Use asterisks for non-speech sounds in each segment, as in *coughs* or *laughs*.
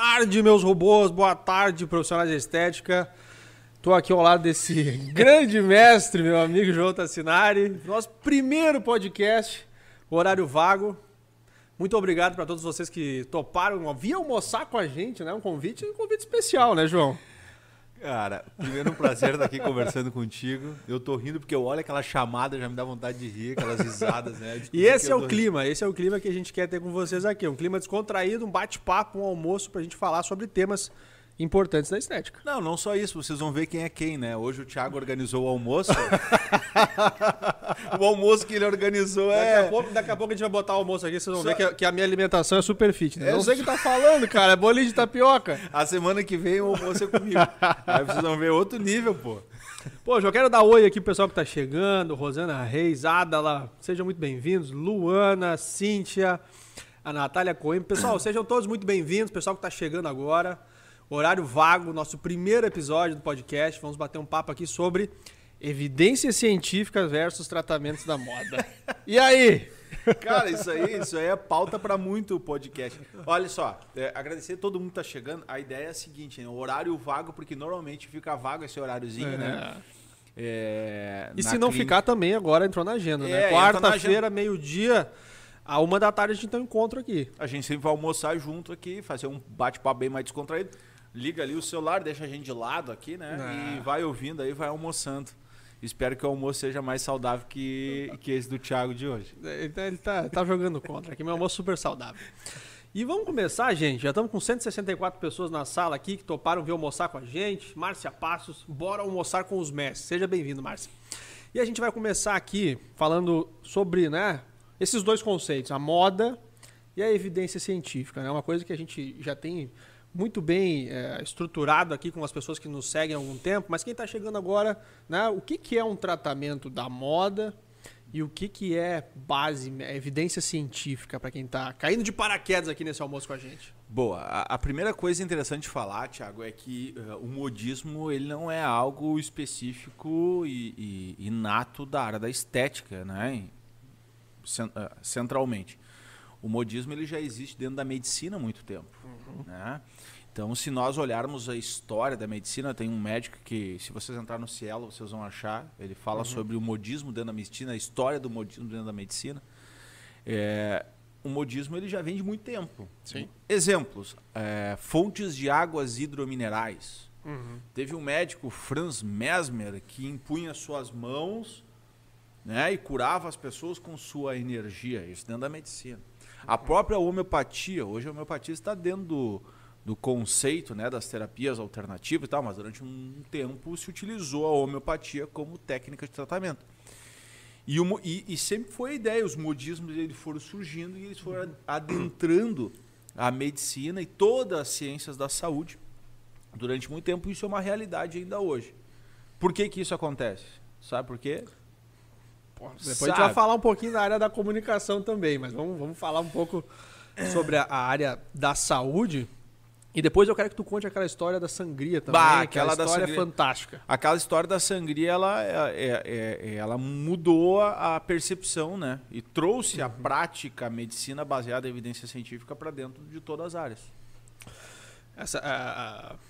tarde, meus robôs. Boa tarde, profissionais de estética. Estou aqui ao lado desse *laughs* grande mestre, meu amigo João Tassinari. Nosso primeiro podcast, horário vago. Muito obrigado para todos vocês que toparam vir almoçar com a gente, né? Um convite, um convite especial, né, João? Cara, primeiro um prazer estar aqui conversando contigo. Eu tô rindo porque eu olho aquela chamada, já me dá vontade de rir, aquelas risadas, né? E esse é o clima, esse é o clima que a gente quer ter com vocês aqui. Um clima descontraído, um bate-papo, um almoço pra gente falar sobre temas importantes da estética. Não, não só isso, vocês vão ver quem é quem, né? Hoje o Thiago organizou o almoço. *laughs* o almoço que ele organizou é. Daqui a, pouco, daqui a pouco a gente vai botar o almoço aqui, vocês vão só... ver que a, que a, minha alimentação é super fit. Né? É não sei o que tá falando, cara. É bolinho de tapioca. A semana que vem o almoço é comigo. Aí vocês vão ver outro nível, pô. Pô, já quero dar oi aqui pro pessoal que tá chegando. Rosana Reis, Adala, sejam muito bem-vindos. Luana, Cíntia, a Natália Coimbra. Pessoal, sejam todos muito bem-vindos. Pessoal que tá chegando agora. Horário vago, nosso primeiro episódio do podcast. Vamos bater um papo aqui sobre evidências científicas versus tratamentos da moda. E aí? Cara, isso aí, isso aí é pauta para muito podcast. Olha só, é, agradecer a todo mundo que tá chegando. A ideia é a seguinte, né? horário vago, porque normalmente fica vago esse horáriozinho, né? é. né? É, e se não clínica... ficar também, agora entrou na agenda, né? É, Quarta-feira, meio-dia, a uma da tarde a gente tem um encontro aqui. A gente sempre vai almoçar junto aqui, fazer um bate-papo bem mais descontraído liga ali o celular, deixa a gente de lado aqui, né? E ah. vai ouvindo aí, vai almoçando. Espero que o almoço seja mais saudável que, que esse do Thiago de hoje. Ele tá, ele tá, tá jogando contra aqui, meu almoço super saudável. E vamos começar, gente. Já estamos com 164 pessoas na sala aqui que toparam vir almoçar com a gente. Márcia Passos, bora almoçar com os mestres. Seja bem-vindo, Márcia. E a gente vai começar aqui falando sobre né, esses dois conceitos, a moda e a evidência científica. É né? uma coisa que a gente já tem muito bem é, estruturado aqui com as pessoas que nos seguem há algum tempo, mas quem está chegando agora, né, o que, que é um tratamento da moda e o que, que é base, é evidência científica para quem está caindo de paraquedas aqui nesse almoço com a gente? Boa. A, a primeira coisa interessante de falar, Tiago, é que uh, o modismo ele não é algo específico e, e inato da área da estética, né? Centralmente. O modismo ele já existe dentro da medicina há muito tempo. Uhum. Né? Então, se nós olharmos a história da medicina, tem um médico que, se vocês entrarem no Cielo, vocês vão achar, ele fala uhum. sobre o modismo dentro da medicina, a história do modismo dentro da medicina. É, o modismo ele já vem de muito tempo. Sim. Exemplos: é, fontes de águas hidrominerais. Uhum. Teve um médico, Franz Mesmer, que impunha suas mãos né, e curava as pessoas com sua energia. Isso dentro da medicina. A própria homeopatia, hoje a homeopatia está dentro do, do conceito né, das terapias alternativas e tal, mas durante um tempo se utilizou a homeopatia como técnica de tratamento. E, o, e, e, sempre foi a ideia, os modismos eles foram surgindo e eles foram adentrando a medicina e todas as ciências da saúde durante muito tempo. Isso é uma realidade ainda hoje. Por que, que isso acontece? Sabe por quê? Depois Sabe. a gente vai falar um pouquinho da área da comunicação também, mas vamos, vamos falar um pouco sobre a, a área da saúde. E depois eu quero que tu conte aquela história da sangria também, bah, aquela história da sangria, fantástica. Aquela história da sangria, ela, é, é, é, ela mudou a percepção, né? E trouxe uhum. a prática, a medicina baseada em evidência científica para dentro de todas as áreas.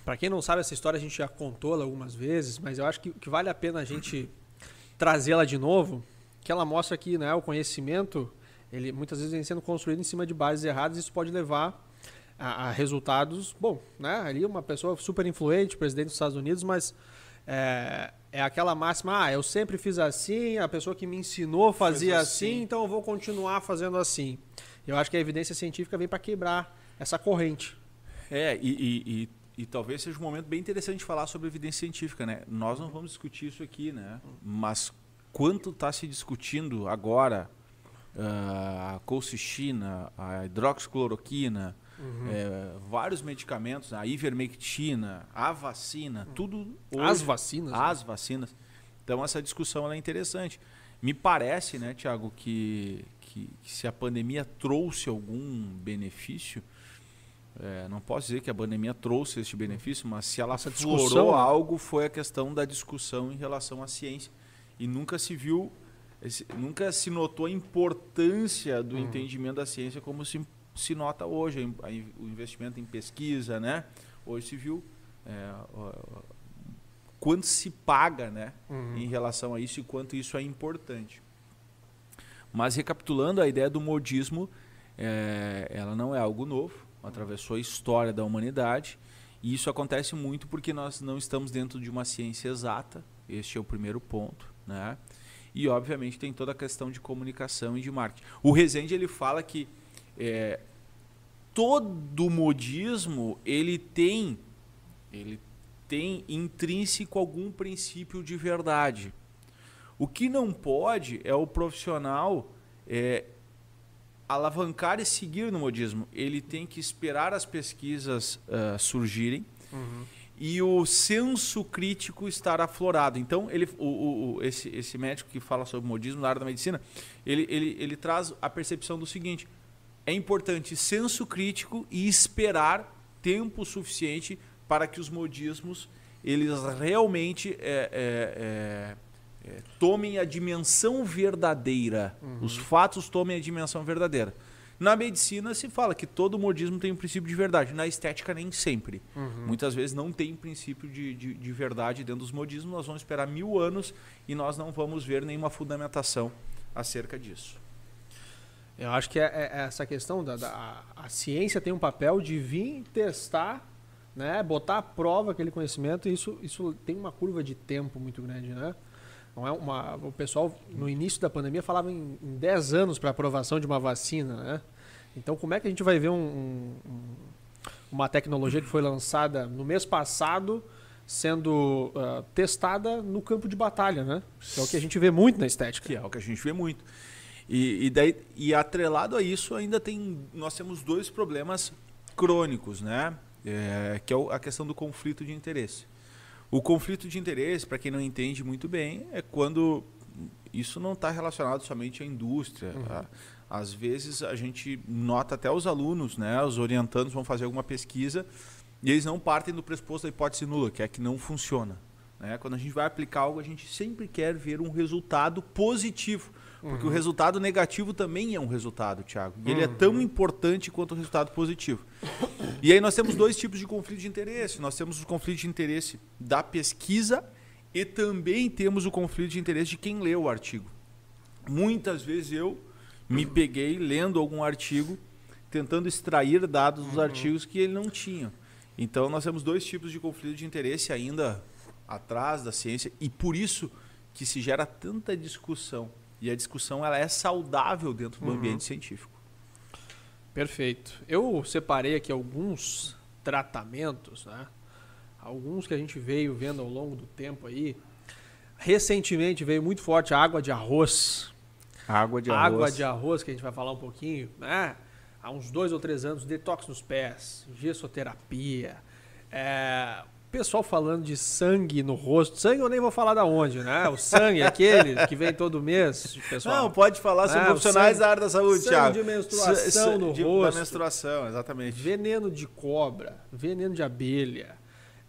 Para quem não sabe essa história, a gente já contou algumas vezes, mas eu acho que, que vale a pena a gente trazê-la de novo, que ela mostra que né, o conhecimento, ele muitas vezes vem sendo construído em cima de bases erradas isso pode levar a, a resultados, bom, né, ali uma pessoa super influente, presidente dos Estados Unidos, mas é, é aquela máxima, ah, eu sempre fiz assim, a pessoa que me ensinou fazia assim. assim, então eu vou continuar fazendo assim. Eu acho que a evidência científica vem para quebrar essa corrente. É, e, e, e, e, talvez seja um momento bem interessante falar sobre evidência científica, né? Nós não vamos discutir isso aqui, né? Mas quanto está se discutindo agora uh, a colcistina, a hidroxicloroquina, uhum. é, vários medicamentos, a ivermectina, a vacina, uhum. tudo. Hoje, as vacinas? As né? vacinas. Então essa discussão é interessante. Me parece, né, Tiago, que, que, que, se a pandemia trouxe algum benefício, é, não posso dizer que a pandemia trouxe este benefício, mas se ela explorou né? algo, foi a questão da discussão em relação à ciência e nunca se viu, nunca se notou a importância do uhum. entendimento da ciência como se se nota hoje a, a, o investimento em pesquisa, né? Hoje se viu é, quanto se paga, né, uhum. em relação a isso e quanto isso é importante. Mas recapitulando, a ideia do modismo, é, ela não é algo novo, atravessou a história da humanidade e isso acontece muito porque nós não estamos dentro de uma ciência exata. Este é o primeiro ponto, né? E obviamente tem toda a questão de comunicação e de marketing. O Rezende ele fala que é, todo modismo ele tem ele tem intrínseco algum princípio de verdade. O que não pode é o profissional é, alavancar e seguir no modismo. Ele tem que esperar as pesquisas uh, surgirem uhum. E o senso crítico estar aflorado. Então, ele, o, o, esse, esse médico que fala sobre modismo na área da medicina, ele, ele, ele traz a percepção do seguinte: é importante senso crítico e esperar tempo suficiente para que os modismos eles realmente é, é, é, é, tomem a dimensão verdadeira. Uhum. Os fatos tomem a dimensão verdadeira. Na medicina se fala que todo modismo tem um princípio de verdade. Na estética, nem sempre. Uhum. Muitas vezes não tem princípio de, de, de, verdade dentro dos modismos. Nós vamos esperar mil anos e nós não vamos ver nenhuma fundamentação acerca disso. Eu acho que é, é, é essa questão da, da a ciência tem um papel de vir testar né? Botar à prova aquele conhecimento, isso, isso tem uma curva de tempo muito grande, né? Não é uma, o pessoal, no início da pandemia, falava em, em 10 anos para aprovação de uma vacina, né? Então, como é que a gente vai ver um, um, uma tecnologia que foi lançada no mês passado sendo uh, testada no campo de batalha, né? Que é o que a gente vê muito na estética. Que é o que a gente vê muito. E, e, daí, e atrelado a isso, ainda tem, nós temos dois problemas crônicos, né? é, que é a questão do conflito de interesse. O conflito de interesse, para quem não entende muito bem, é quando isso não está relacionado somente à indústria. Uhum. Às vezes a gente nota até os alunos, né, os orientandos vão fazer alguma pesquisa e eles não partem do pressuposto da hipótese nula, que é que não funciona. Né? Quando a gente vai aplicar algo, a gente sempre quer ver um resultado positivo. Porque uhum. o resultado negativo também é um resultado, Thiago. E uhum. ele é tão uhum. importante quanto o resultado positivo. E aí nós temos dois tipos de conflito de interesse. Nós temos o conflito de interesse da pesquisa e também temos o conflito de interesse de quem lê o artigo. Muitas vezes eu me peguei lendo algum artigo, tentando extrair dados dos uhum. artigos que ele não tinha. Então nós temos dois tipos de conflito de interesse ainda atrás da ciência e por isso que se gera tanta discussão e a discussão ela é saudável dentro do uhum. ambiente científico. Perfeito. Eu separei aqui alguns tratamentos, né? Alguns que a gente veio vendo ao longo do tempo aí. Recentemente veio muito forte a água de arroz. Água de arroz. Água de arroz, que a gente vai falar um pouquinho, né? Há uns dois ou três anos, detox nos pés, gessoterapia, é, pessoal falando de sangue no rosto. Sangue eu nem vou falar da onde, né? O sangue, *laughs* aquele que vem todo mês, pessoal. Não, pode falar sobre é, profissionais sangue, da área da saúde, sangue Thiago. de menstruação no de, rosto. Da menstruação, exatamente. Veneno de cobra, veneno de abelha.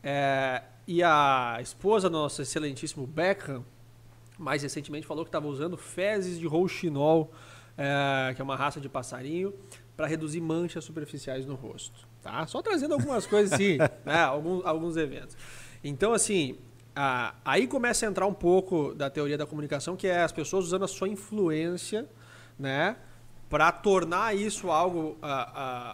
É, e a esposa do nosso excelentíssimo Beckham, mais recentemente, falou que estava usando fezes de rouxinol, é, que é uma raça de passarinho, para reduzir manchas superficiais no rosto. Tá? Só trazendo algumas coisas assim, *laughs* né? alguns, alguns eventos. Então, assim, a, aí começa a entrar um pouco da teoria da comunicação, que é as pessoas usando a sua influência, né? Para tornar isso algo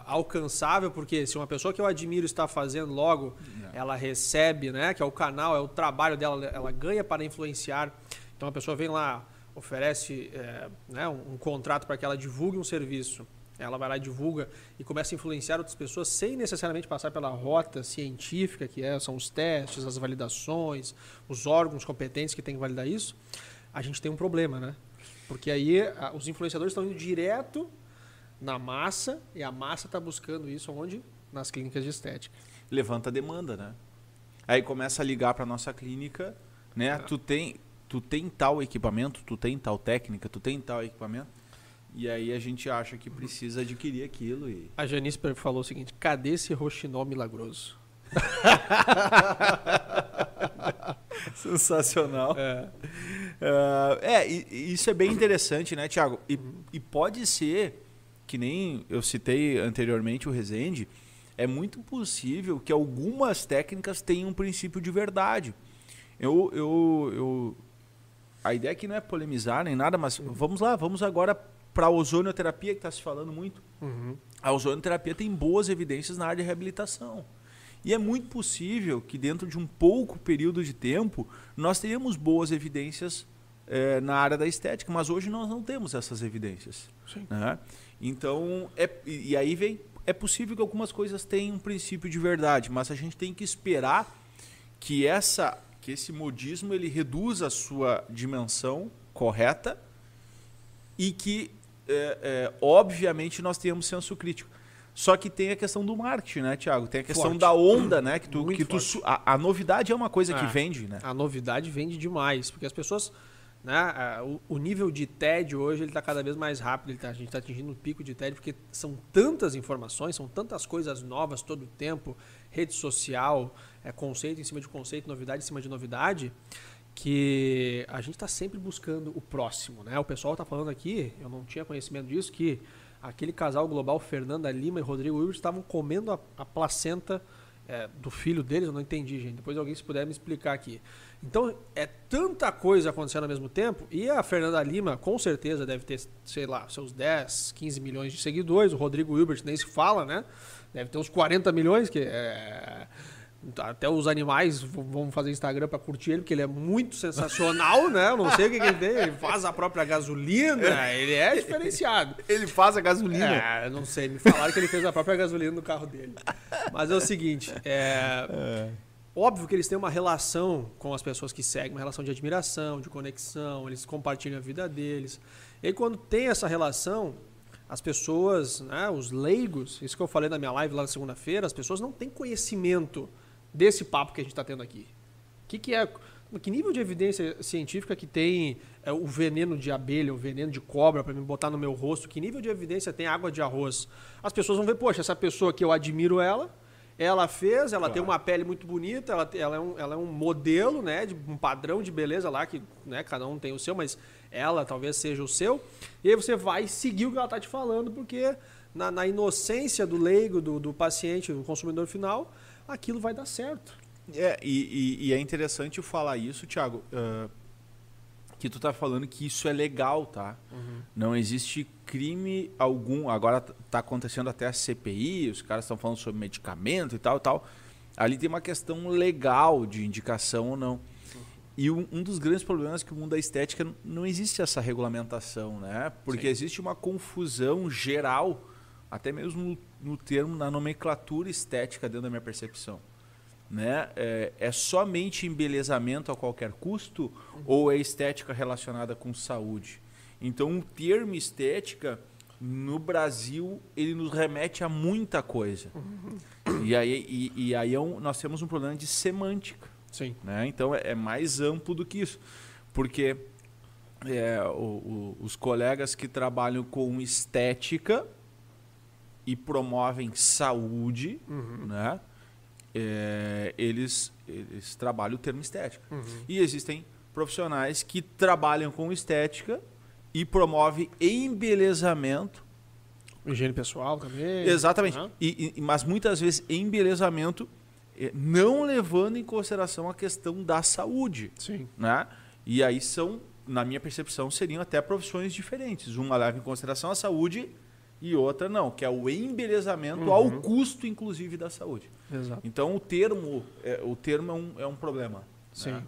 alcançável, porque se uma pessoa que eu admiro está fazendo logo, Não. ela recebe, né? Que é o canal, é o trabalho dela, ela ganha para influenciar. Então a pessoa vem lá, oferece é, né, um, um contrato para que ela divulgue um serviço ela vai lá e divulga e começa a influenciar outras pessoas sem necessariamente passar pela rota científica, que é, são os testes, as validações, os órgãos competentes que têm que validar isso. A gente tem um problema, né? Porque aí a, os influenciadores estão indo direto na massa e a massa está buscando isso onde? Nas clínicas de estética. Levanta a demanda, né? Aí começa a ligar para nossa clínica, né? É. Tu tem tu tem tal equipamento, tu tem tal técnica, tu tem tal equipamento e aí a gente acha que precisa adquirir aquilo. E... A Janice falou o seguinte: cadê esse roxinol milagroso? *laughs* Sensacional. É, uh, é isso é bem interessante, né, Tiago? E, e, pode ser que nem eu citei anteriormente o Resende, é muito possível que algumas técnicas tenham um princípio de verdade. Eu, eu, eu, a ideia aqui não é polemizar nem nada, mas vamos lá, vamos agora para a ozonioterapia que está se falando muito. Uhum. A ozonioterapia tem boas evidências na área de reabilitação. E é muito possível que dentro de um pouco período de tempo nós tenhamos boas evidências é, na área da estética, mas hoje nós não temos essas evidências. Né? Então, é, e aí vem, é possível que algumas coisas tenham um princípio de verdade, mas a gente tem que esperar que essa que esse modismo ele reduza a sua dimensão correta e que, é, é, obviamente, nós tenhamos senso crítico. Só que tem a questão do marketing, né, Thiago? Tem a questão Forte. da onda, né? Que tu, Muito que tu, a, a novidade é uma coisa que É. vende, né? A novidade vende demais, porque as pessoas, né, o, o nível de tédio hoje ele está cada vez mais rápido, tá- a gente está atingindo um pico de tédio porque são tantas informações, são tantas coisas novas todo o tempo, rede social, é, conceito em cima de conceito, novidade em cima de novidade, que a gente está sempre buscando o próximo, né? O pessoal está falando aqui, eu não tinha conhecimento disso, que aquele casal global Fernanda Lima e Rodrigo Wilber estavam comendo a, a placenta é, do filho deles, eu não entendi, gente. Depois alguém se puder me explicar aqui. Então, é tanta coisa acontecendo ao mesmo tempo, e a Fernanda Lima, com certeza, deve ter, sei lá, seus 10, 15 milhões de seguidores, o Rodrigo Hilbert nem se fala, né? Deve ter uns 40 milhões, que é... Até os animais vão fazer Instagram pra curtir ele, porque ele é muito sensacional, né? Eu não sei o que, que ele tem. Ele faz a própria gasolina, ele é diferenciado. *laughs* Ele faz a gasolina. É, não sei. Me falaram que ele fez a própria gasolina no carro dele. Mas é o seguinte, é, óbvio que eles têm uma relação com as pessoas que seguem, uma relação de admiração, de conexão, eles compartilham a vida deles. E aí, quando tem essa relação, as pessoas, né, os leigos, isso que eu falei na minha live lá na segunda-feira, as pessoas não têm conhecimento desse papo que a gente está tendo aqui. O que, que é. Que nível de evidência científica que tem é, o veneno de abelha, o veneno de cobra para me botar no meu rosto? Que nível de evidência tem água de arroz? As pessoas vão ver, poxa, essa pessoa que eu admiro ela, ela fez, ela tem uma pele muito bonita, ela, ela, é, um, ela é um modelo, né, de um padrão de beleza lá, que né, cada um tem o seu, mas ela talvez seja o seu. E aí você vai seguir o que ela está te falando, porque na, na inocência do leigo, do, do paciente, do consumidor final, aquilo vai dar certo. É, e, e- e é interessante falar isso, Thiago, ah, que tu tá falando que isso é legal, tá? Não existe crime algum. Agora tá acontecendo até a CPI, os caras estão falando sobre medicamento e tal e tal. Ali tem uma questão legal de indicação ou não. E um, dos grandes problemas é que o mundo da estética não existe essa regulamentação, né? Porque Sim. existe uma confusão geral, até mesmo no, no termo, na nomenclatura estética dentro da minha percepção né? É, é somente embelezamento a qualquer custo ou é estética relacionada com saúde? Então, o termo estética no Brasil ele nos remete a muita coisa. E aí, e, e aí é um- nós temos um problema de semântica. Sim. Né? Então é, é mais amplo do que isso. Porque é, o- o- os colegas que trabalham com estética e promovem saúde, né? É, eles, eles trabalham o termo estética. E existem profissionais que trabalham com estética e promovem embelezamento Higiene pessoal também. Exatamente. né? E, e- mas muitas vezes embelezamento eh, não levando em consideração a questão da saúde. Sim. Né? E aí são, na minha percepção, seriam até profissões diferentes. Uma leva em consideração a saúde e outra não, que é o embelezamento ao custo, inclusive, da saúde. Exato. Então o termo, é, o termo é, um, é um problema. Sim. né?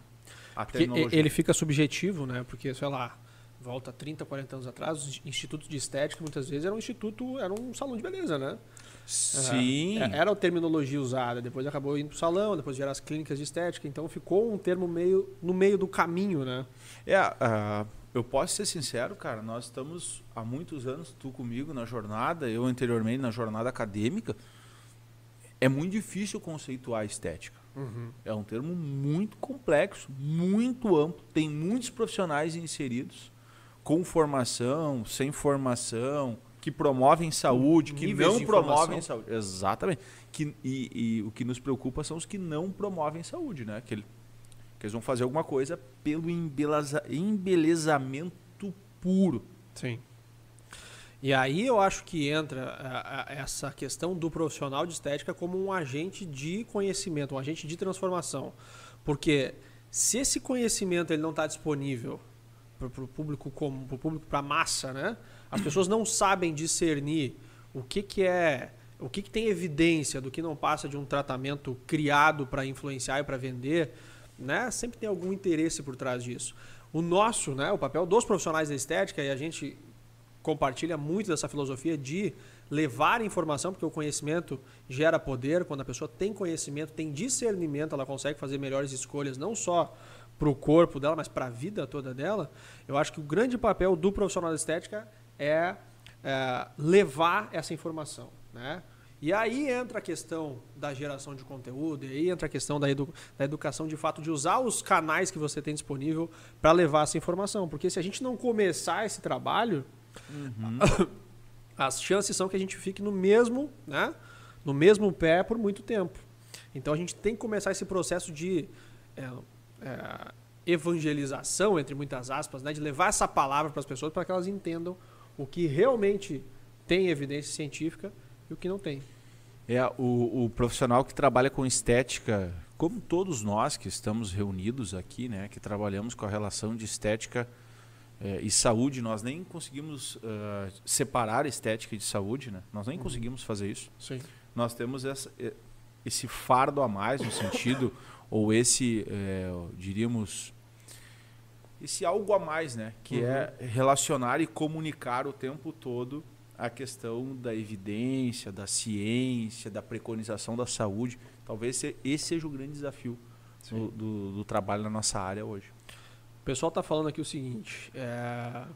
A Porque terminologia. ele fica subjetivo, né? Porque, sei lá, volta 30, 40 anos atrás, os institutos de estética muitas vezes era um instituto, era um salão de beleza, né? Sim. É, Era a terminologia usada, depois acabou indo pro salão, depois vieram as clínicas de estética, então ficou um termo meio no meio do caminho, né? É, ah, eu posso ser sincero, cara, nós estamos há muitos anos, tu comigo na jornada, eu anteriormente na jornada acadêmica. É muito difícil conceituar a estética. É um termo muito complexo, muito amplo, tem muitos profissionais inseridos, com formação, sem formação, que promovem saúde, que Níveis não promovem saúde. Exatamente. Que, e, e o que nos preocupa são os que não promovem saúde, né? Que, ele- que eles vão fazer alguma coisa pelo embeleza, embelezamento puro. Sim. E aí eu acho que entra essa questão do profissional de estética como um agente de conhecimento, um agente de transformação. Porque se esse conhecimento ele não está disponível para o público comum, para o público, para a massa, né? As *coughs* pessoas não sabem discernir o que, que é, o que, que tem evidência do que não passa de um tratamento criado para influenciar e para vender, né? Sempre tem algum interesse por trás disso. O nosso, né? O papel dos profissionais da estética e a gente compartilha muito dessa filosofia de levar informação, porque o conhecimento gera poder. Quando a pessoa tem conhecimento, tem discernimento, ela consegue fazer melhores escolhas, não só para o corpo dela, mas para a vida toda dela. Eu acho que o grande papel do profissional da estética é, é levar essa informação. Né? E aí entra a questão da geração de conteúdo, e aí entra a questão da, edu da educação de fato, de usar os canais que você tem disponível para levar essa informação. Porque se a gente não começar esse trabalho, uhum. *coughs* as chances são que a gente fique no mesmo, né, no mesmo pé por muito tempo. Então a gente tem que começar esse processo de é, é, evangelização, entre muitas aspas, né, de levar essa palavra para as pessoas para que elas entendam o que realmente tem evidência científica e o que não tem. É, o, o profissional que trabalha com estética, como todos nós que estamos reunidos aqui, né, que trabalhamos com a relação de estética é, e saúde, nós nem conseguimos uh, separar estética de saúde, né? Nós nem uhum. conseguimos fazer isso. Sim. Nós temos essa, esse fardo a mais no sentido, *laughs* ou esse, é, diríamos, esse algo a mais, né? Que é uhum. é relacionar e comunicar o tempo todo a questão da evidência, da ciência, da preconização da saúde. Talvez esse seja o grande desafio do, do, do trabalho na nossa área hoje. O pessoal está falando aqui o seguinte: é...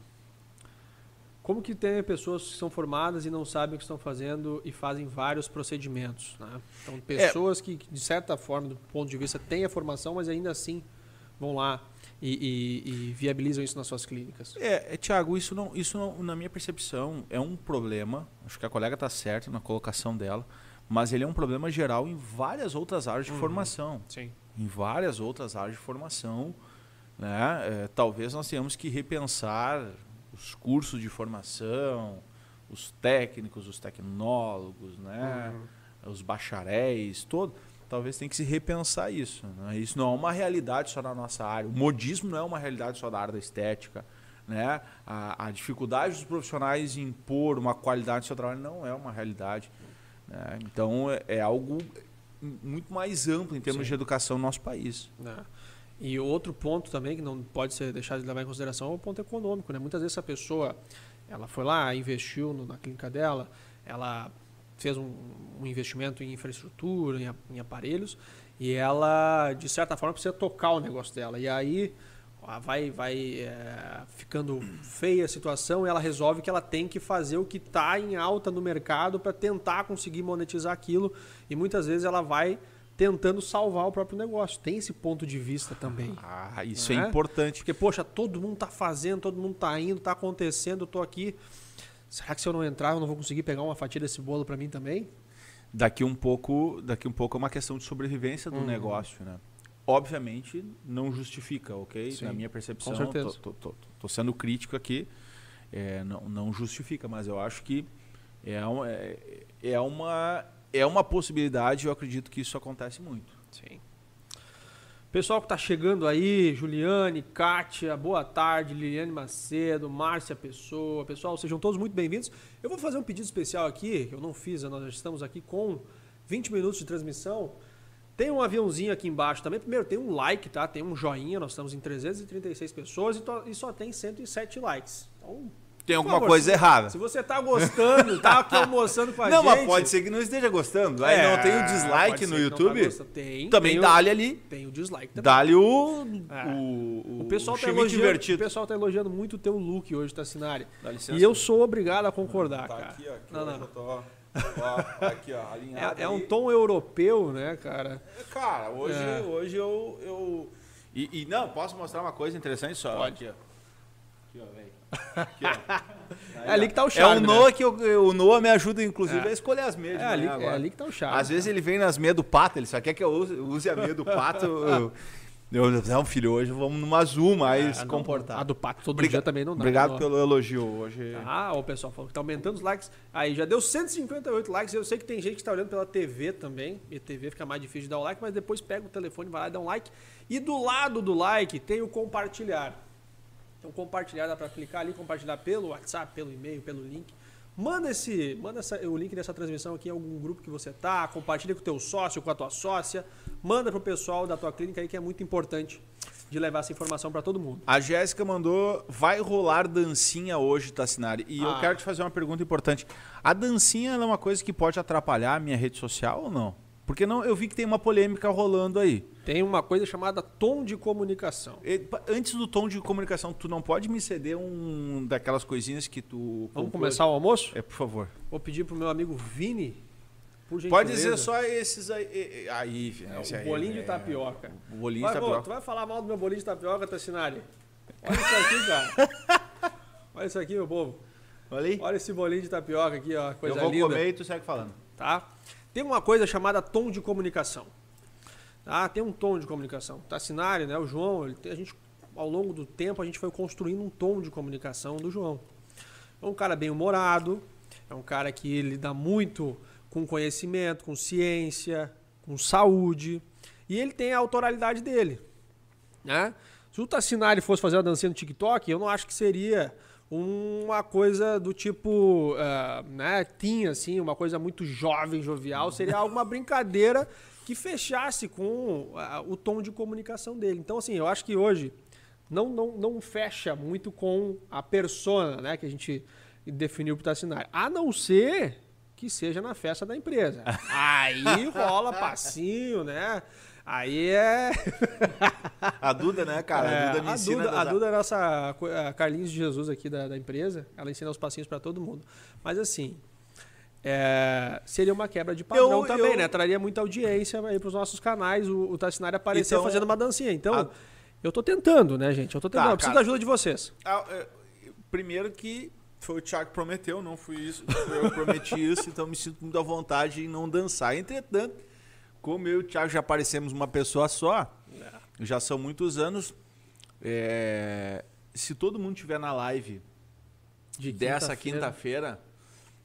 como que tem pessoas que são formadas e não sabem o que estão fazendo e fazem vários procedimentos? Né? Então, pessoas é... que, de certa forma, do ponto de vista, têm a formação, mas ainda assim vão lá e, e, e viabilizam isso nas suas clínicas. É, é Tiago, isso, não, isso não, na minha percepção, é um problema. Acho que a colega está certa na colocação dela, mas ele é um problema geral em várias outras áreas de uhum. formação. Sim. Em várias outras áreas de formação né? É, talvez nós tenhamos que repensar os cursos de formação, os técnicos, os tecnólogos, né? Uhum. os bacharéis, todo. Talvez tenha que se repensar isso. Né? Isso não é uma realidade só na nossa área. O modismo não é uma realidade só da área da estética. Né? A, a dificuldade dos profissionais em impor uma qualidade no seu trabalho não é uma realidade. Né? Então é, é, algo muito mais amplo em termos Sim. de educação no nosso país. É. E outro ponto também que não pode ser deixado de levar em consideração é o ponto econômico. Né? Muitas vezes a pessoa ela foi lá, investiu no, na clínica dela, ela fez um, um investimento em infraestrutura, em, em, aparelhos, e ela, de certa forma, precisa tocar o negócio dela. E aí vai, vai é, ficando feia a situação e ela resolve que ela tem que fazer o que está em alta no mercado para tentar conseguir monetizar aquilo. E muitas vezes ela vai tentando salvar o próprio negócio. Tem esse ponto de vista também. Ah, isso é? é? importante. Porque, poxa, todo mundo está fazendo, todo mundo está indo, está acontecendo, eu estou aqui. Será que se eu não entrar, eu não vou conseguir pegar uma fatia desse bolo para mim também? Daqui um pouco, daqui um pouco é uma questão de sobrevivência do uhum. negócio, né? Obviamente não justifica, ok? Sim, Na minha percepção, com certeza. Tô, tô, tô, tô sendo crítico aqui, é, não, não justifica, mas eu acho que é uma, é, é uma é uma possibilidade, eu acredito que isso acontece muito. Sim. Pessoal que está chegando aí, Juliane, Kátia, boa tarde, Liliane Macedo, Márcia Pessoa, pessoal, sejam todos muito bem-vindos. Eu vou fazer um pedido especial aqui, que eu não fiz, nós já estamos aqui com 20 minutos de transmissão. Tem um aviãozinho aqui embaixo também. Primeiro, tem um like, tá? Tem um joinha, nós estamos em 336 pessoas e, só tem 107 likes. Então, tem alguma favor, coisa se, errada. Se você tá gostando, tá aqui almoçando com a não, *laughs* gente. Não, mas pode ser que não esteja gostando. Aí é, não tem o dislike no tá YouTube. Tá tem. Também dá-lhe ali. Tem o dislike também. Dá-lhe o, é. o, o. pessoal, tá elogiando, o pessoal tá elogiando muito o teu look hoje, Tassinari. Dá licença. E eu sou obrigado a concordar, tá cara. Aqui, ó, aqui não, não. Tô, ó, aqui, ó, alinhado. É, é um tom europeu, né, cara? Cara, hoje, é. hoje eu. eu... E, e, não, posso mostrar uma coisa interessante só? Pode. Aqui, ó. Aqui, ó, velho. É ali que tá o charme. É o Noah né? que eu, o Noah me ajuda, inclusive, é. a escolher as meias. É, ali, é ali que tá o charme. Às vezes ele vem nas meias do pato, ele só quer que eu use, use a meia do pato. eu, Eu, não, filho, hoje vamos numa Zoom mais É, comportada. A do Pato todo Obriga- dia também não dá. Obrigado Não. pelo elogio hoje. Ah, o pessoal falou que tá aumentando os likes. Aí já deu 158 likes. Eu sei que tem gente que tá olhando pela TV também. E TV fica mais difícil de dar o like, mas depois pega o telefone, vai lá e dá um like. E do lado do like tem o compartilhar. Então compartilhar dá para clicar ali, compartilhar pelo WhatsApp, pelo e-mail, pelo link. Manda esse, manda essa- o link dessa transmissão aqui em algum grupo que você tá, compartilha com o teu sócio, com a tua sócia, manda pro pessoal da tua clínica aí que é muito importante de levar essa informação para todo mundo. A Jéssica mandou, vai rolar dancinha hoje, Tassinari. E eu Ah. quero te fazer uma pergunta importante. A dancinha é uma coisa que pode atrapalhar a minha rede social ou não? Porque não, eu vi que tem uma polêmica rolando aí. Tem uma coisa chamada tom de comunicação. Antes do tom de comunicação, tu não pode me ceder um daquelas coisinhas que tu. Vamos começar o almoço? É, por favor. Vou pedir pro meu amigo Vini, por gentileza. Pode dizer só esses aí. Aí, É, esse o aí, bolinho de é, tapioca. O bolinho Vai, de tapioca. tu vai falar mal do meu bolinho de tapioca, Tassinari? Olha isso aqui, cara. *laughs* Olha isso aqui, meu povo. Olha aí. Olha esse bolinho de tapioca aqui, ó. Coisa eu vou linda. comer e tu segue falando. Tá? Tem uma coisa chamada tom de comunicação. Tá? Tem um tom de comunicação. Tassinari, né? O João, ele a gente, ao longo do tempo, a gente foi construindo um tom de comunicação do João. É um cara bem humorado, é um cara que lida muito com conhecimento, com ciência, com saúde. E ele tem a autoralidade dele. Né? Se o Tassinari fosse fazer uma dancinha no TikTok, eu não acho que seria uma coisa do tipo, ah, né, teen, assim, uma coisa muito jovem, jovial. Seria alguma brincadeira que fechasse com ah, o tom de comunicação dele. Então, assim, eu acho que hoje não, não, não fecha muito com a persona, né, que a gente definiu para o Tassinari. A não ser que seja na festa da empresa. *laughs* Aí rola passinho, né? Aí é. A Duda, né, cara? É, a Duda me a ensina Duda, a. Duda é a nossa a Carlinhos de Jesus aqui da, da empresa. Ela ensina os passinhos para todo mundo. Mas assim, é, seria uma quebra de padrão Eu- também, eu- né? Traria muita audiência aí pros nossos canais, o, o Tassinari aparecer Então, fazendo uma dancinha. Então, a- eu tô tentando, né, gente? Eu tô tentando. Tá, eu preciso cara. da ajuda de vocês. Ah, é, primeiro que foi o Thiago que prometeu, não fui isso. Eu prometi isso, então me sinto muito à vontade em não dançar. Entretanto, como eu e o Thiago já parecemos uma pessoa só, já são muitos anos. é, se todo mundo tiver na live De dessa quinta-feira.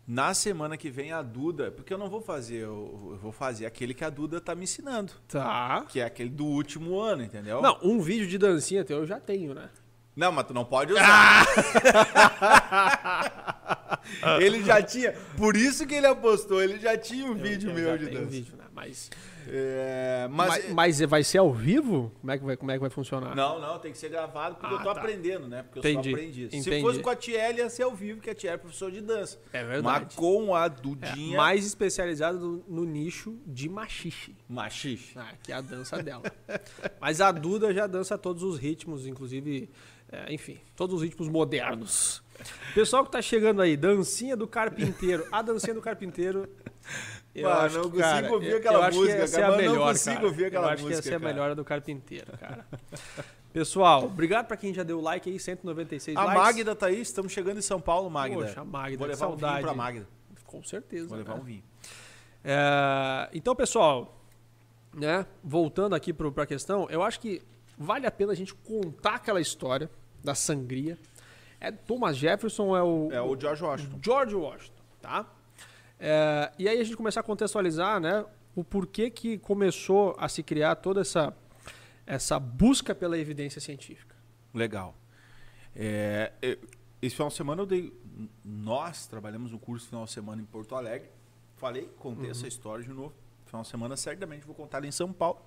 na semana que vem a Duda, porque eu não vou fazer, eu, vou fazer aquele que a Duda tá me ensinando, Tá. que é aquele do último ano, entendeu? Não, um vídeo de dancinha teu eu já tenho, né? Não, mas tu não pode usar. *laughs* ele já tinha. Por isso que ele apostou, ele já tinha um vídeo eu meu já de um dança. vídeo, né? Mas, É, mas, mas, mas vai ser ao vivo? Como é que vai, como é que vai funcionar? Não, não, tem que ser gravado porque Ah, eu tô tá. aprendendo, né? Porque eu Entendi, só aprendi. Se entendi. fosse com a Tiele, ia ser ao vivo, que a Tiele é professor de dança. É verdade. Mas com a É, Dudinha. mais especializado no, no nicho de machixe. Machixe. Ah, que é a dança dela. *laughs* Mas a Duda já dança todos os ritmos, inclusive, é, enfim, todos os ritmos modernos. Pessoal que tá chegando aí, dancinha do carpinteiro. A dancinha do carpinteiro. Eu Mano, acho não que, consigo cara, ouvir aquela eu acho que música, ia ser cara, a mas não melhor, consigo cara. ouvir aquela eu acho que ia música, ser a melhor a do carpinteiro, cara. *laughs* Pessoal, obrigado pra quem já deu like aí, 196 A likes. Magda tá aí, estamos chegando em São Paulo, Magda. Poxa, a Magda, Vou que levar um saudade. vinho pra Magda. Com certeza. Vou levar né? um vinho. É, então, pessoal, né, voltando aqui para a questão, eu acho que vale a pena a gente contar aquela história da sangria. É Thomas Jefferson ou é o, É o George Washington. George Washington, tá? É, e aí a gente começar a contextualizar, né, o porquê que começou a se criar toda essa essa busca pela evidência científica. Legal. É, eu- esse final de semana eu dei. Nós trabalhamos no curso final de semana em Porto Alegre. Falei, contei Uhum. essa história de novo. Final de semana certamente vou contar em São Paulo.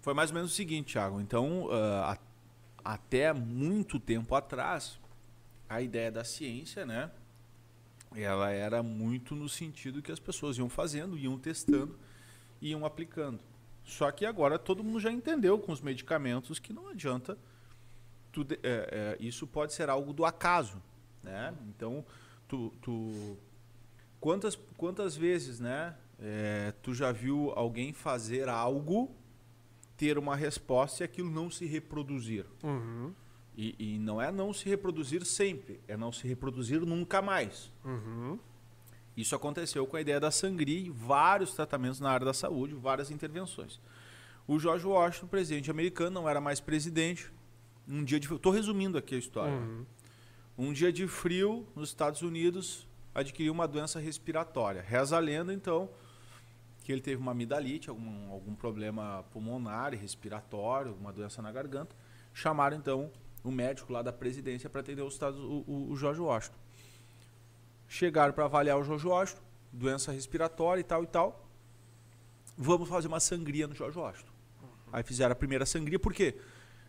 Foi mais ou menos o seguinte, Thiago. Então, ah, a- até muito tempo atrás, a ideia da ciência, né? Ela era muito no sentido que as pessoas iam fazendo, iam testando, iam aplicando. Só que agora todo mundo já entendeu com os medicamentos que não adianta. tu é, é, isso pode ser algo do acaso, né? Então, tu, tu quantas quantas vezes, né? é, tu já viu alguém fazer algo, ter uma resposta e aquilo não se reproduzir? Uhum, E, e não é não se reproduzir sempre, é não se reproduzir nunca mais. uhum. Isso aconteceu com a ideia da sangria e vários tratamentos na área da saúde, várias intervenções. O George Washington, presidente americano, não era mais presidente. Um dia de. Estou resumindo aqui a história. Uhum. Um dia de frio nos Estados Unidos adquiriu uma doença respiratória. Reza a lenda, então, que ele teve uma amidalite, algum, algum problema pulmonar e respiratório, alguma doença na garganta. Chamaram, então, o médico lá da presidência para atender os Estados, o, o, o George Washington. Chegaram para avaliar o George Washington, doença respiratória e tal e tal. Vamos fazer uma sangria no George Washington. Aí fizeram a primeira sangria, por quê?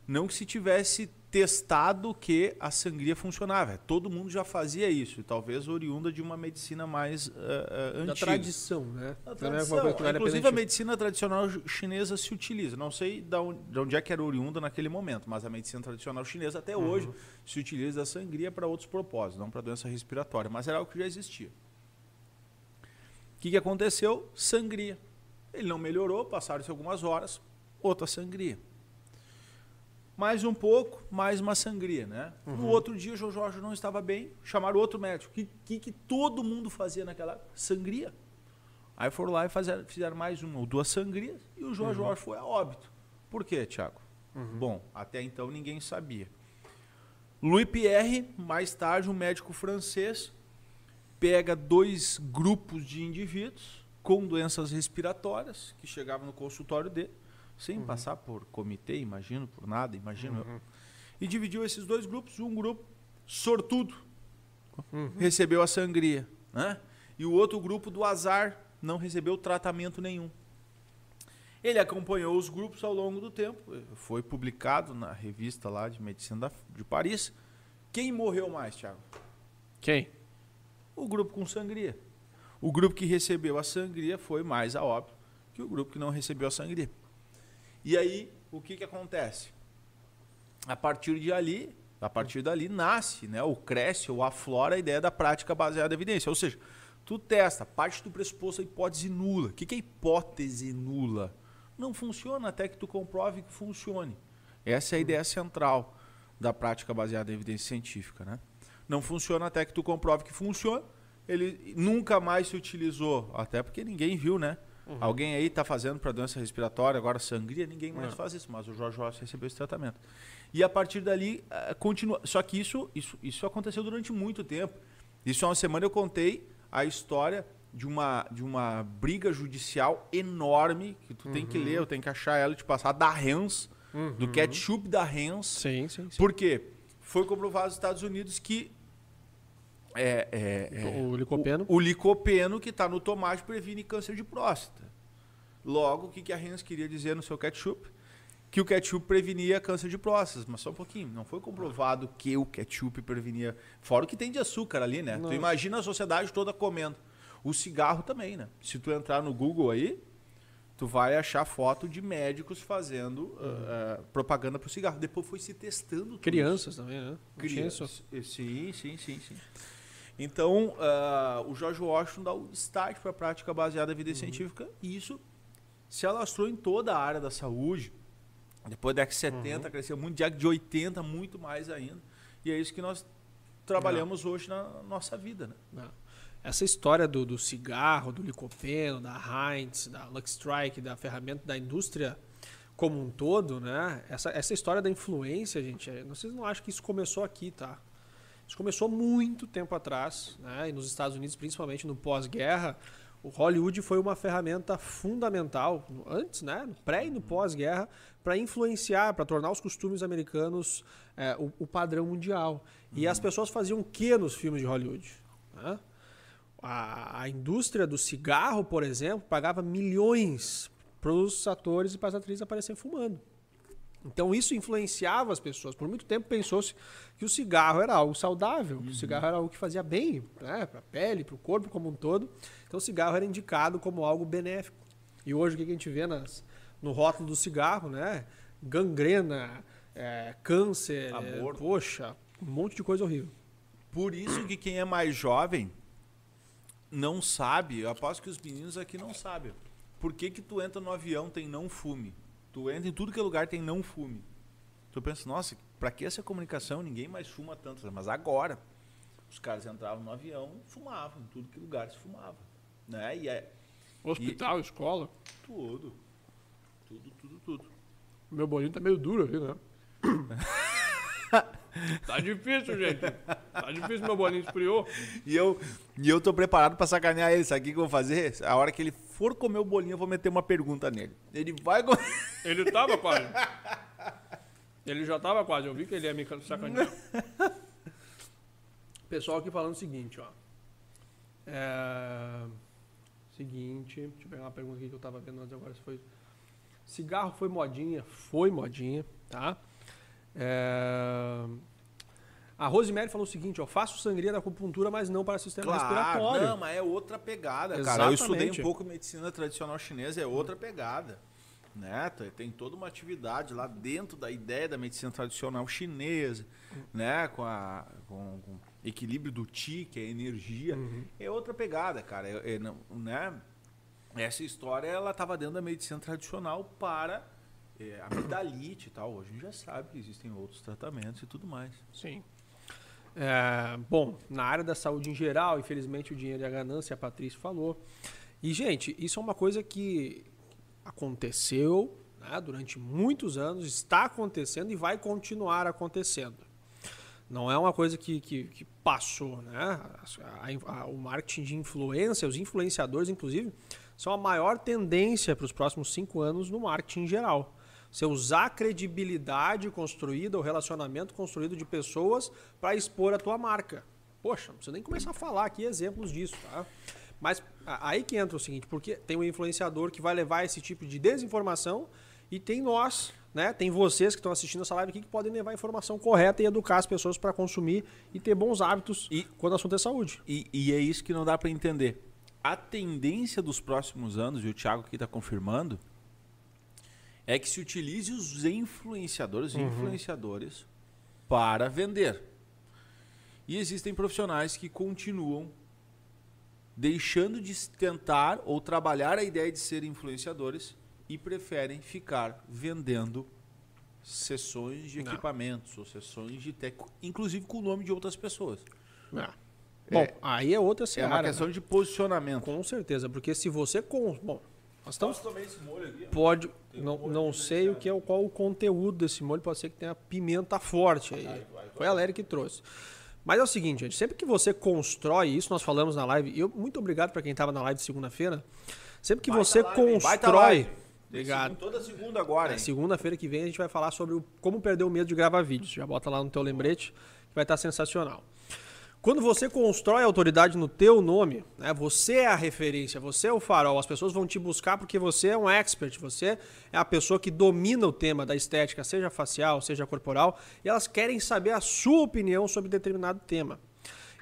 Não que se tivesse testado que a sangria funcionava. Todo mundo já fazia isso, talvez oriunda de uma medicina mais uh, uh, antiga. Da tradição, né? A Não é tradição. uma Inclusive a medicina tradicional chinesa se utiliza. Não sei de onde, de onde é que era oriunda naquele momento, mas a medicina tradicional chinesa até Uhum. hoje se utiliza a sangria para outros propósitos, não para doença respiratória, mas era algo que já existia. O que, que aconteceu? Sangria. Ele não melhorou, passaram-se algumas horas, outra sangria. Mais um pouco, mais uma sangria, né? No outro dia, o João Jorge não estava bem, chamaram outro médico. O que, que, que todo mundo fazia naquela época? Sangria. Aí foram lá e fizeram, fizeram mais uma ou duas sangrias e o João Jorge foi a óbito. Por quê, Tiago? Bom, até então ninguém sabia. Louis Pierre, mais tarde, um médico francês, pega dois grupos de indivíduos com doenças respiratórias que chegavam no consultório dele, sem passar por comitê, imagino, por nada, imagino eu. E dividiu esses dois grupos, um grupo sortudo recebeu a sangria, né? E o outro grupo do azar não recebeu tratamento nenhum. Ele acompanhou os grupos ao longo do tempo, foi publicado na revista lá de medicina da- de Paris. Quem morreu mais, Thiago? Quem? O grupo com sangria. O grupo que recebeu a sangria foi mais a óbito que o grupo que não recebeu a sangria. E aí, o que, que acontece? A partir de ali, a partir dali nasce, né, ou cresce ou aflora a ideia da prática baseada em evidência. Ou seja, tu testa, parte do pressuposto a hipótese nula. O que, que é hipótese nula? Não funciona até que tu comprove que funcione. Essa é a ideia central da prática baseada em evidência científica, né? Não funciona até que tu comprove que funciona. Ele nunca mais se utilizou, até porque ninguém viu, né? Alguém aí está fazendo para doença respiratória, agora sangria, ninguém mais Não. faz isso, mas o Jorge Ross recebeu esse tratamento. E a partir dali, eh, continua. Só que isso, isso, isso aconteceu durante muito tempo. Isso há uma semana eu contei a história de uma, de uma briga judicial enorme, que tu tem que ler, eu tenho que achar ela e te passar, da Hens, do ketchup da Hens. Sim, sim, sim. Por quê? Foi comprovado nos Estados Unidos que é, é, é, O licopeno. o, o licopeno que está no tomate previne câncer de próstata. Logo, o que, que a Heinz queria dizer no seu ketchup? Que o ketchup prevenia câncer de próstata. Mas só um pouquinho. Não foi comprovado que o ketchup prevenia. Fora o que tem de açúcar ali, né? Não. Tu imagina a sociedade toda comendo. O cigarro também, né? Se tu entrar no Google aí, tu vai achar foto de médicos fazendo ah, ah, propaganda pro cigarro. Depois foi se testando. isso. Crianças também, né? Crianças. Sim, sim, sim, sim. Então, ah, o George Washington dá o start para a prática baseada em evidência científica e isso se alastrou em toda a área da saúde. Depois da década de 70, cresceu muito, década de 80, muito mais ainda. E é isso que nós trabalhamos hoje na nossa vida. Né? Não. Essa história do, do cigarro, do licopeno, da Heinz, da Lux Strike, da ferramenta da indústria como um todo, né? Essa, essa história da influência, gente, é- vocês não acham que isso começou aqui, tá? Isso começou muito tempo atrás, né? E nos Estados Unidos, principalmente no pós-guerra, o Hollywood foi uma ferramenta fundamental, antes, né? No pré e no pós-guerra, para influenciar, para tornar os costumes americanos é, o, o padrão mundial. E as pessoas faziam o que nos filmes de Hollywood? Né? A, a indústria do cigarro, por exemplo, pagava milhões para os atores e para as atrizes aparecerem fumando. Então isso influenciava as pessoas. Por muito tempo pensou-se que o cigarro era algo saudável, que o cigarro era algo que fazia bem né, para a pele, para o corpo como um todo. Então o cigarro era indicado como algo benéfico. E hoje o que a gente vê nas, no rótulo do cigarro, né? Gangrena, é, câncer, Aborto. poxa, um monte de coisa horrível. Por isso que quem é mais jovem não sabe, eu aposto que os meninos aqui não sabem. Por que, que tu entra no avião tem não fume? Tu entra em tudo que é lugar tem não fume. Tu pensa, nossa, pra que essa comunicação? Ninguém mais fuma tanto. Mas agora, os caras entravam no avião, fumavam, em tudo que lugar se fumava. Né? E é Hospital, escola. tudo. Tudo, tudo, tudo. Meu bolinho tá meio duro ali, né? *laughs* tá difícil, gente. Tá difícil meu bolinho esfriou. E eu, e eu tô preparado pra sacanear ele. Sabe o que que eu vou fazer? A hora que ele for comer o bolinho, eu vou meter uma pergunta nele. Ele vai comer. *laughs* Ele tava quase. Ele já tava quase. Eu vi que ele ia me sacanear. *laughs* Pessoal aqui falando o seguinte, ó. É... Seguinte, deixa eu pegar uma pergunta aqui que eu tava vendo antes agora. Se foi... Cigarro foi modinha? Foi modinha, tá? É... A Rosemary falou o seguinte, ó, faço sangria da acupuntura, mas não para sistema respiratório. não, mas é outra pegada, cara. Eu estudei um Exatamente. pouco medicina tradicional chinesa, é outra pegada. Né? Tem- toda uma atividade lá dentro da ideia da medicina tradicional chinesa, né? Com, a, com, com equilíbrio do Qi, que é energia. É outra pegada, cara. É- é não- né? Essa história, ela estava dentro da medicina tradicional para é, amidalite e tal. Hoje a gente já sabe que existem outros tratamentos e tudo mais. Sim. É, bom, na área da saúde em geral, infelizmente o dinheiro e a ganância, a Patrícia falou. E, gente, isso é uma coisa que aconteceu né, durante muitos anos, está acontecendo e vai continuar acontecendo. Não é uma coisa que, que, que passou, né? A- a- o marketing de influência, os influenciadores, inclusive, são a maior tendência para os próximos cinco anos no marketing em geral. Você usar a credibilidade construída, o relacionamento construído de pessoas para expor a tua marca. Poxa, não precisa nem começar a falar aqui exemplos disso, tá? Mas aí que entra o seguinte, porque tem um influenciador que vai levar esse tipo de desinformação e tem nós, né? Tem vocês que estão assistindo essa live aqui que podem levar a informação correta e educar as pessoas para consumir e ter bons hábitos E- quando o assunto é saúde. E, e é isso que não dá para entender. A tendência dos próximos anos, e o Thiago aqui está confirmando, é que se utilize os influenciadores e influenciadores para vender. E existem profissionais que continuam deixando de tentar ou trabalhar a ideia de ser influenciadores e preferem ficar vendendo sessões de Não. equipamentos ou sessões de tech, inclusive com o nome de outras pessoas. Bom, aí é outra É seara. uma né? questão de posicionamento. Com certeza, porque se você com, bom, nós estamos tomar esse molho aqui? pode não, não sei o que é o qual o conteúdo desse molho, pode ser que tenha pimenta forte aí. Foi a Léria que trouxe. Mas é o seguinte, gente, sempre que você constrói isso, nós falamos na live, eu muito obrigado para quem estava na live de segunda-feira. Sempre que você constrói, obrigado. Toda segunda agora, É? Segunda-feira que vem a gente vai falar sobre o, como perder o medo de gravar vídeos. Já bota lá no teu lembrete, que vai estar sensacional. Quando você constrói autoridade no teu nome, né, você é a referência, você é o farol, as pessoas vão te buscar porque você é um expert, você é a pessoa que domina o tema da estética, seja facial, seja corporal, e elas querem saber a sua opinião sobre determinado tema.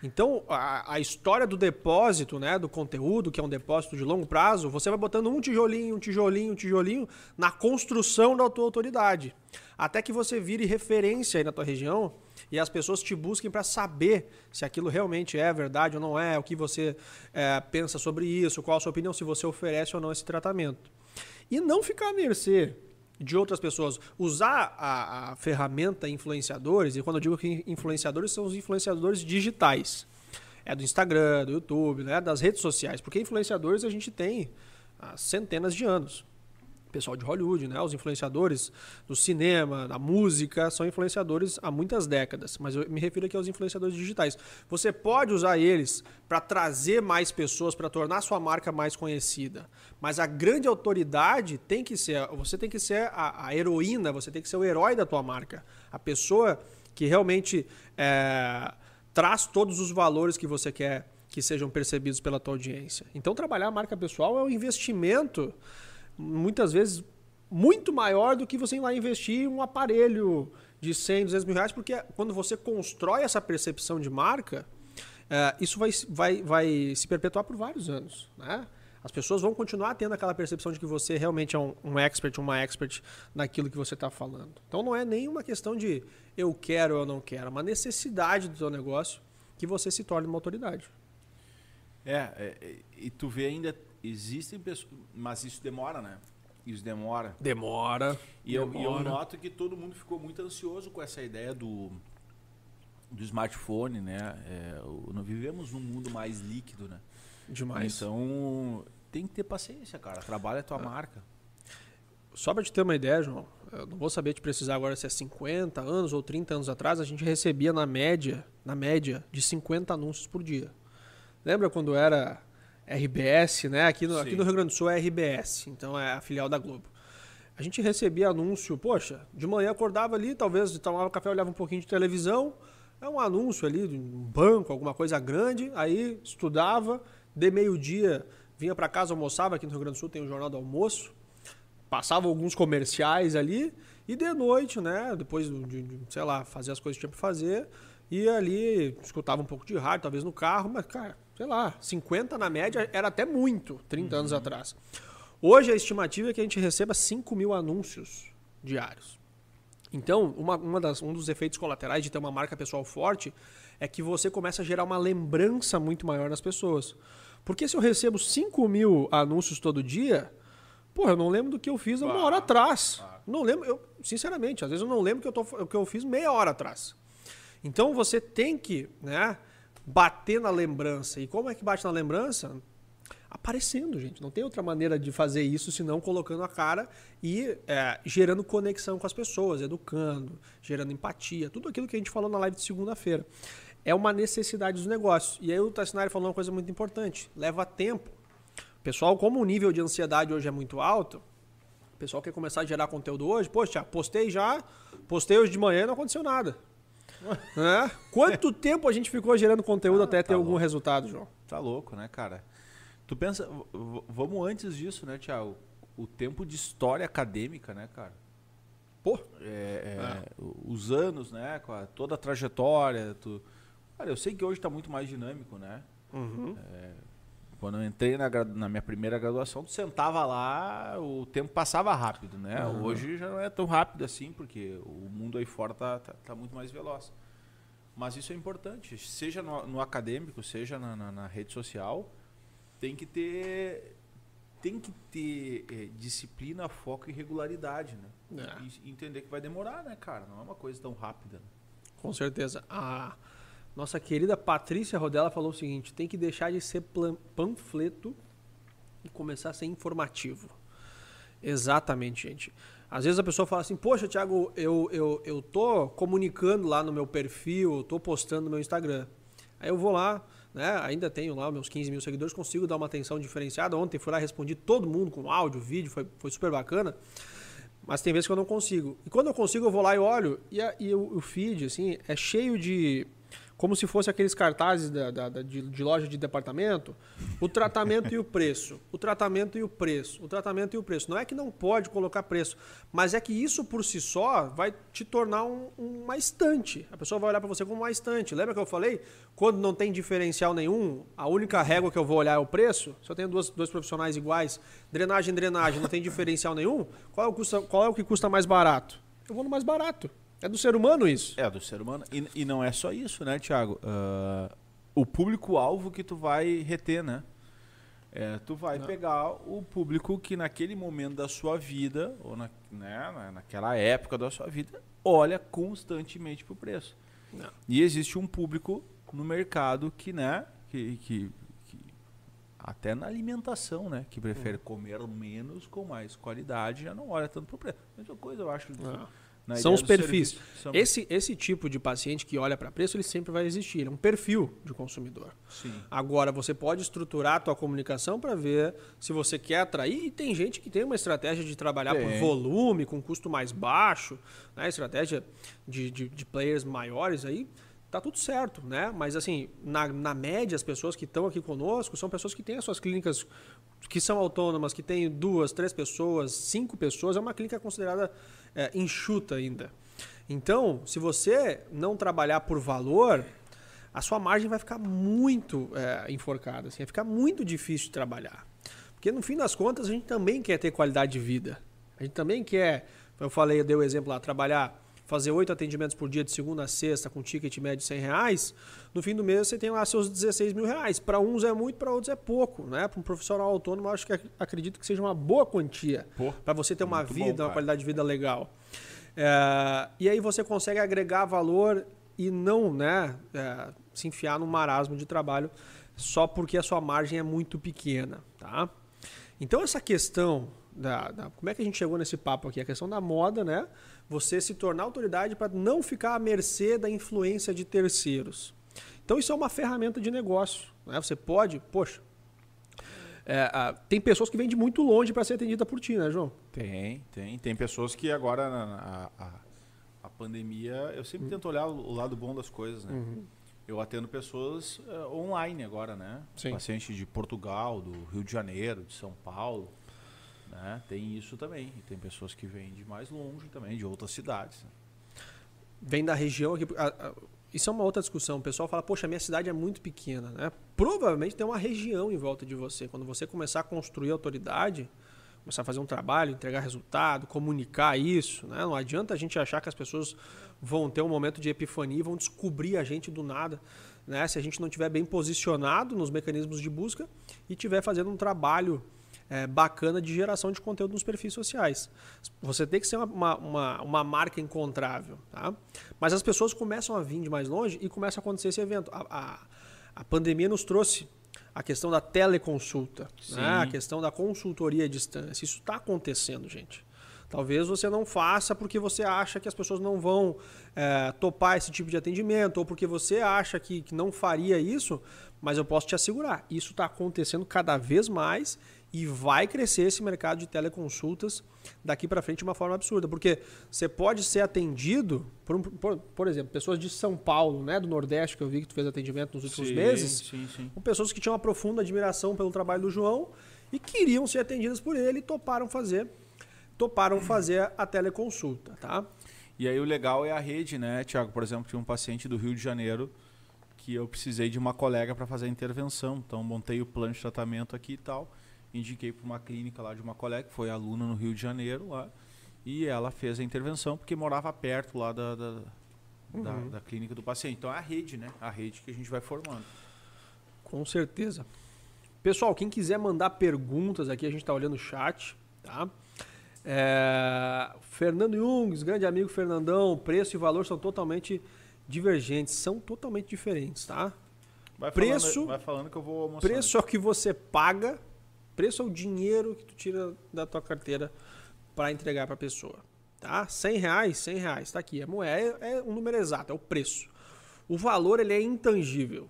Então, a, a história do depósito, né, do conteúdo, que é um depósito de longo prazo, você vai botando um tijolinho, um tijolinho, um tijolinho na construção da tua autoridade. Até que você vire referência aí na tua região e as pessoas te busquem para saber se aquilo realmente é verdade ou não é, o que você é, pensa sobre isso, qual a sua opinião, se você oferece ou não esse tratamento. E não ficar à mercê de outras pessoas. Usar a, a ferramenta influenciadores, e quando eu digo que influenciadores, são os influenciadores digitais. É do Instagram, do YouTube, né, das redes sociais. Porque influenciadores a gente tem há centenas de anos. Pessoal de Hollywood, né, os influenciadores do cinema, da música, são influenciadores há muitas décadas. Mas eu me refiro aqui aos influenciadores digitais. Você pode usar eles para trazer mais pessoas, para tornar sua marca mais conhecida. Mas a grande autoridade tem que ser, você tem que ser a, a heroína, você tem que ser o herói da tua marca. A pessoa que realmente é, traz todos os valores que você quer que sejam percebidos pela tua audiência. Então, trabalhar a marca pessoal é um investimento, muitas vezes, muito maior do que você ir lá investir em um aparelho de 100, 200 mil reais, porque quando você constrói essa percepção de marca, é, isso vai, vai, vai se perpetuar por vários anos, né? As pessoas vão continuar tendo aquela percepção de que você realmente é um, um expert, uma expert naquilo que você está falando. Então não é nem uma questão de eu quero ou eu não quero, é uma necessidade do seu negócio que você se torne uma autoridade. É, é, e tu vê ainda, existem pessoas, mas isso demora, né? Isso demora. Demora. E eu, e eu noto que todo mundo ficou muito ansioso com essa ideia do, do smartphone, né? É, o- nós vivemos num mundo mais líquido, né? Demais. Então, tem que ter paciência, cara. Trabalha a tua marca. só para te ter uma ideia, João, eu não vou saber te precisar agora se é 50 anos ou 30 anos atrás, a gente recebia na média, na média, de 50 anúncios por dia. Lembra quando era RBS, né? Aqui no, aqui no Rio Grande do Sul é RBS, então é a filial da Globo. A gente recebia anúncio, poxa, de manhã acordava ali, talvez tomava café, olhava um pouquinho de televisão, é um anúncio ali de um banco, alguma coisa grande, aí estudava, de meio-dia vinha para casa, almoçava, aqui no Rio Grande do Sul tem o Jornal do Almoço, passava alguns comerciais ali, e de noite, né, depois de, de sei lá, fazer as coisas que tinha para fazer, ia ali, escutava um pouco de rádio, talvez no carro, mas, cara, sei lá, 50 na média era até muito, 30 uhum. anos atrás. Hoje a estimativa é que a gente receba 5 mil anúncios diários. Então, uma, uma das, um dos efeitos colaterais de ter uma marca pessoal forte é que você começa a gerar uma lembrança muito maior nas pessoas. Porque se eu recebo 5 mil anúncios todo dia, porra, eu não lembro do que eu fiz uma hora atrás. Não lembro, eu, sinceramente, às vezes eu não lembro o que, eu que eu fiz meia hora atrás. Então você tem que né, bater na lembrança. E como é que bate na lembrança? Aparecendo, gente. Não tem outra maneira de fazer isso senão colocando a cara e é, gerando conexão com as pessoas, educando, gerando empatia, tudo aquilo que a gente falou na live de segunda-feira. É uma necessidade dos negócios. E aí o Tassinari falou uma coisa muito importante: leva tempo. Pessoal, como o nível de ansiedade hoje é muito alto, o pessoal quer começar a gerar conteúdo hoje. Poxa, postei já, postei hoje de manhã e não aconteceu nada. É? Quanto tempo a gente ficou gerando conteúdo ah, até tá ter louco. algum resultado, João? Tá louco, né, cara? Tu pensa, vamos antes disso, né, Tiago? O tempo de história acadêmica, né, cara? Pô. É, é, é. Os anos, né? Toda a trajetória. Tu... Cara, eu sei que hoje está muito mais dinâmico, né? Uhum. É, quando eu entrei na, na, minha primeira graduação, tu sentava lá, o tempo passava rápido, né? Uhum. Hoje já não é tão rápido assim, porque o mundo aí fora tá, tá, tá muito mais veloz. Mas isso é importante, seja no, no acadêmico, seja na, na, na, rede social, tem que ter tem que ter é, disciplina, foco e regularidade, né? É. E, entender que vai demorar, né, cara? Não é uma coisa tão rápida. Né? Com certeza. A nossa querida Patrícia Rodella falou o seguinte: tem que deixar de ser panfleto e começar a ser informativo. Exatamente, gente. Às vezes a pessoa fala assim: Poxa, Thiago, eu, eu, eu tô comunicando lá no meu perfil, eu tô postando no meu Instagram. Aí eu vou lá, né? Ainda tenho lá meus 15 mil seguidores, consigo dar uma atenção diferenciada. Ontem fui lá respondi todo mundo com áudio, vídeo, foi, foi super bacana. Mas tem vezes que eu não consigo. E quando eu consigo, eu vou lá e olho, e, a, e o, o feed, assim, é cheio de como se fosse aqueles cartazes da, da, da de, de, loja de departamento, o tratamento e o preço, o tratamento e o preço, o tratamento e o preço. Não é que não pode colocar preço, mas é que isso por si só vai te tornar um, uma estante. A pessoa vai olhar para você como uma estante. Lembra que eu falei? Quando não tem diferencial nenhum, a única régua que eu vou olhar é o preço. Se eu tenho duas, dois profissionais iguais, drenagem, drenagem, não tem diferencial nenhum, qual é o, custa, qual é o que custa mais barato? Eu vou no mais barato. É do ser humano isso. É do ser humano. E, e não é só isso, né, Thiago? Uh, o público-alvo que tu vai reter, né? É, tu vai não. pegar o público que naquele momento da sua vida, ou na, né, naquela época da sua vida, olha constantemente pro preço. Não. E existe um público no mercado que, né, que, que, que até na alimentação, né, que prefere hum. comer menos com mais qualidade, já não olha tanto pro preço. Mesma coisa, eu acho. Não são os perfis. São... Esse, esse tipo de paciente que olha para preço, ele sempre vai existir. é um perfil de consumidor. Sim. Agora, você pode estruturar a tua comunicação para ver se você quer atrair. E tem gente que tem uma estratégia de trabalhar por volume, com custo mais baixo, né? estratégia de, de, de players maiores aí tá tudo certo, né? Mas assim, na, na média, as pessoas que estão aqui conosco são pessoas que têm as suas clínicas que são autônomas, que têm duas, três pessoas, cinco pessoas, é uma clínica considerada é, enxuta ainda. Então, se você não trabalhar por valor, a sua margem vai ficar muito é, enforcada, assim, vai ficar muito difícil de trabalhar. Porque no fim das contas a gente também quer ter qualidade de vida. A gente também quer, eu falei, eu dei o exemplo lá, trabalhar fazer oito atendimentos por dia de segunda a sexta com ticket médio de 100 reais, no fim do mês você tem lá seus 16 mil reais. Para uns é muito, para outros é pouco. Né? Para um profissional autônomo, eu acho que acredito que seja uma boa quantia para você ter uma vida, bom, uma qualidade de vida legal. É, e aí você consegue agregar valor e não né, é, se enfiar num marasmo de trabalho só porque a sua margem é muito pequena. Tá? Então essa questão da, da, Como é que a gente chegou nesse papo aqui? A questão da moda, né? Você se tornar autoridade para não ficar à mercê da influência de terceiros. Então isso é uma ferramenta de negócio. Né? Você pode, poxa. É, a, tem pessoas que vêm de muito longe para ser atendida por ti, né, João? Tem, tem. Tem pessoas que agora a, a, a pandemia. Eu sempre uhum. tento olhar o lado bom das coisas, né? Uhum. Eu atendo pessoas uh, online agora, né? Sim. Pacientes de Portugal, do Rio de Janeiro, de São Paulo. Né? Tem isso também. E tem pessoas que vêm de mais longe também, de outras cidades. Né? Vem da região aqui. A, a, isso é uma outra discussão. O pessoal fala, poxa, minha cidade é muito pequena. Né? Provavelmente tem uma região em volta de você. Quando você começar a construir autoridade, começar a fazer um trabalho, entregar resultado, comunicar isso. Né? Não adianta a gente achar que as pessoas vão ter um momento de epifania e vão descobrir a gente do nada. Né? Se a gente não estiver bem posicionado nos mecanismos de busca e estiver fazendo um trabalho é, bacana de geração de conteúdo nos perfis sociais. Você tem que ser uma, uma, uma, marca encontrável. Tá? Mas as pessoas começam a vir de mais longe e começa a acontecer esse evento. A, a, a pandemia nos trouxe a questão da teleconsulta, né? a questão da consultoria à distância. Isso está acontecendo, gente. Talvez você não faça porque você acha que as pessoas não vão é, topar esse tipo de atendimento, ou porque você acha que, que não faria isso, mas eu posso te assegurar, isso está acontecendo cada vez mais e vai crescer esse mercado de teleconsultas daqui para frente de uma forma absurda, porque você pode ser atendido por, um, por, por, exemplo, pessoas de São Paulo, né, do Nordeste, que eu vi que tu fez atendimento nos últimos sim, meses, sim, sim. com pessoas que tinham uma profunda admiração pelo trabalho do João e queriam ser atendidas por ele e toparam fazer, toparam fazer a teleconsulta, tá? E aí o legal é a rede, né, Tiago? Por exemplo, tinha um paciente do Rio de Janeiro que eu precisei de uma colega para fazer a intervenção, então montei o plano de tratamento aqui e tal indiquei para uma clínica lá de uma colega, que foi aluna no Rio de Janeiro lá, e ela fez a intervenção porque morava perto lá da, da, uhum. da, da clínica do paciente. Então é a rede, né? A rede que a gente vai formando. Com certeza. Pessoal, quem quiser mandar perguntas aqui, a gente está olhando o chat, tá? É, Fernando Jungs, grande amigo Fernandão, preço e valor são totalmente divergentes, são totalmente diferentes, tá? Vai preço, falando, vai falando que eu vou almoçar. Preço é o que você paga preço é o dinheiro que tu tira da tua carteira para entregar para a pessoa. Tá? 100 reais, 100 reais, tá aqui. A moeda é, é um número exato, é o preço. O valor ele é intangível.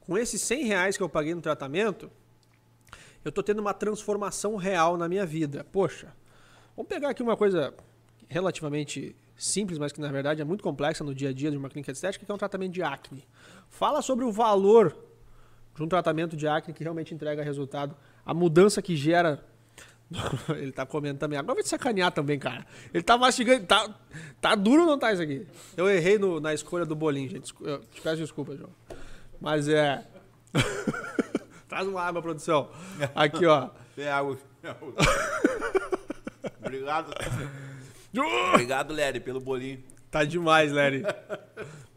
Com esses 100 reais que eu paguei no tratamento, eu estou tendo uma transformação real na minha vida. Poxa, vamos pegar aqui uma coisa relativamente simples, mas que na verdade é muito complexa no dia a dia de uma clínica estética, que é um tratamento de acne. Fala sobre o valor de um tratamento de acne que realmente entrega resultado a mudança que gera. *laughs* Ele tá comendo também. Agora vai te sacanear também, cara. Ele tá mastigando. Tá, tá duro ou não tá isso aqui? Eu errei no, na escolha do bolinho, gente. Eu te peço desculpa, João. Mas é. *laughs* Traz uma água, produção. Aqui, ó. Tem água. *laughs* Obrigado. Obrigado, Lery, pelo bolinho. Tá demais, Lery.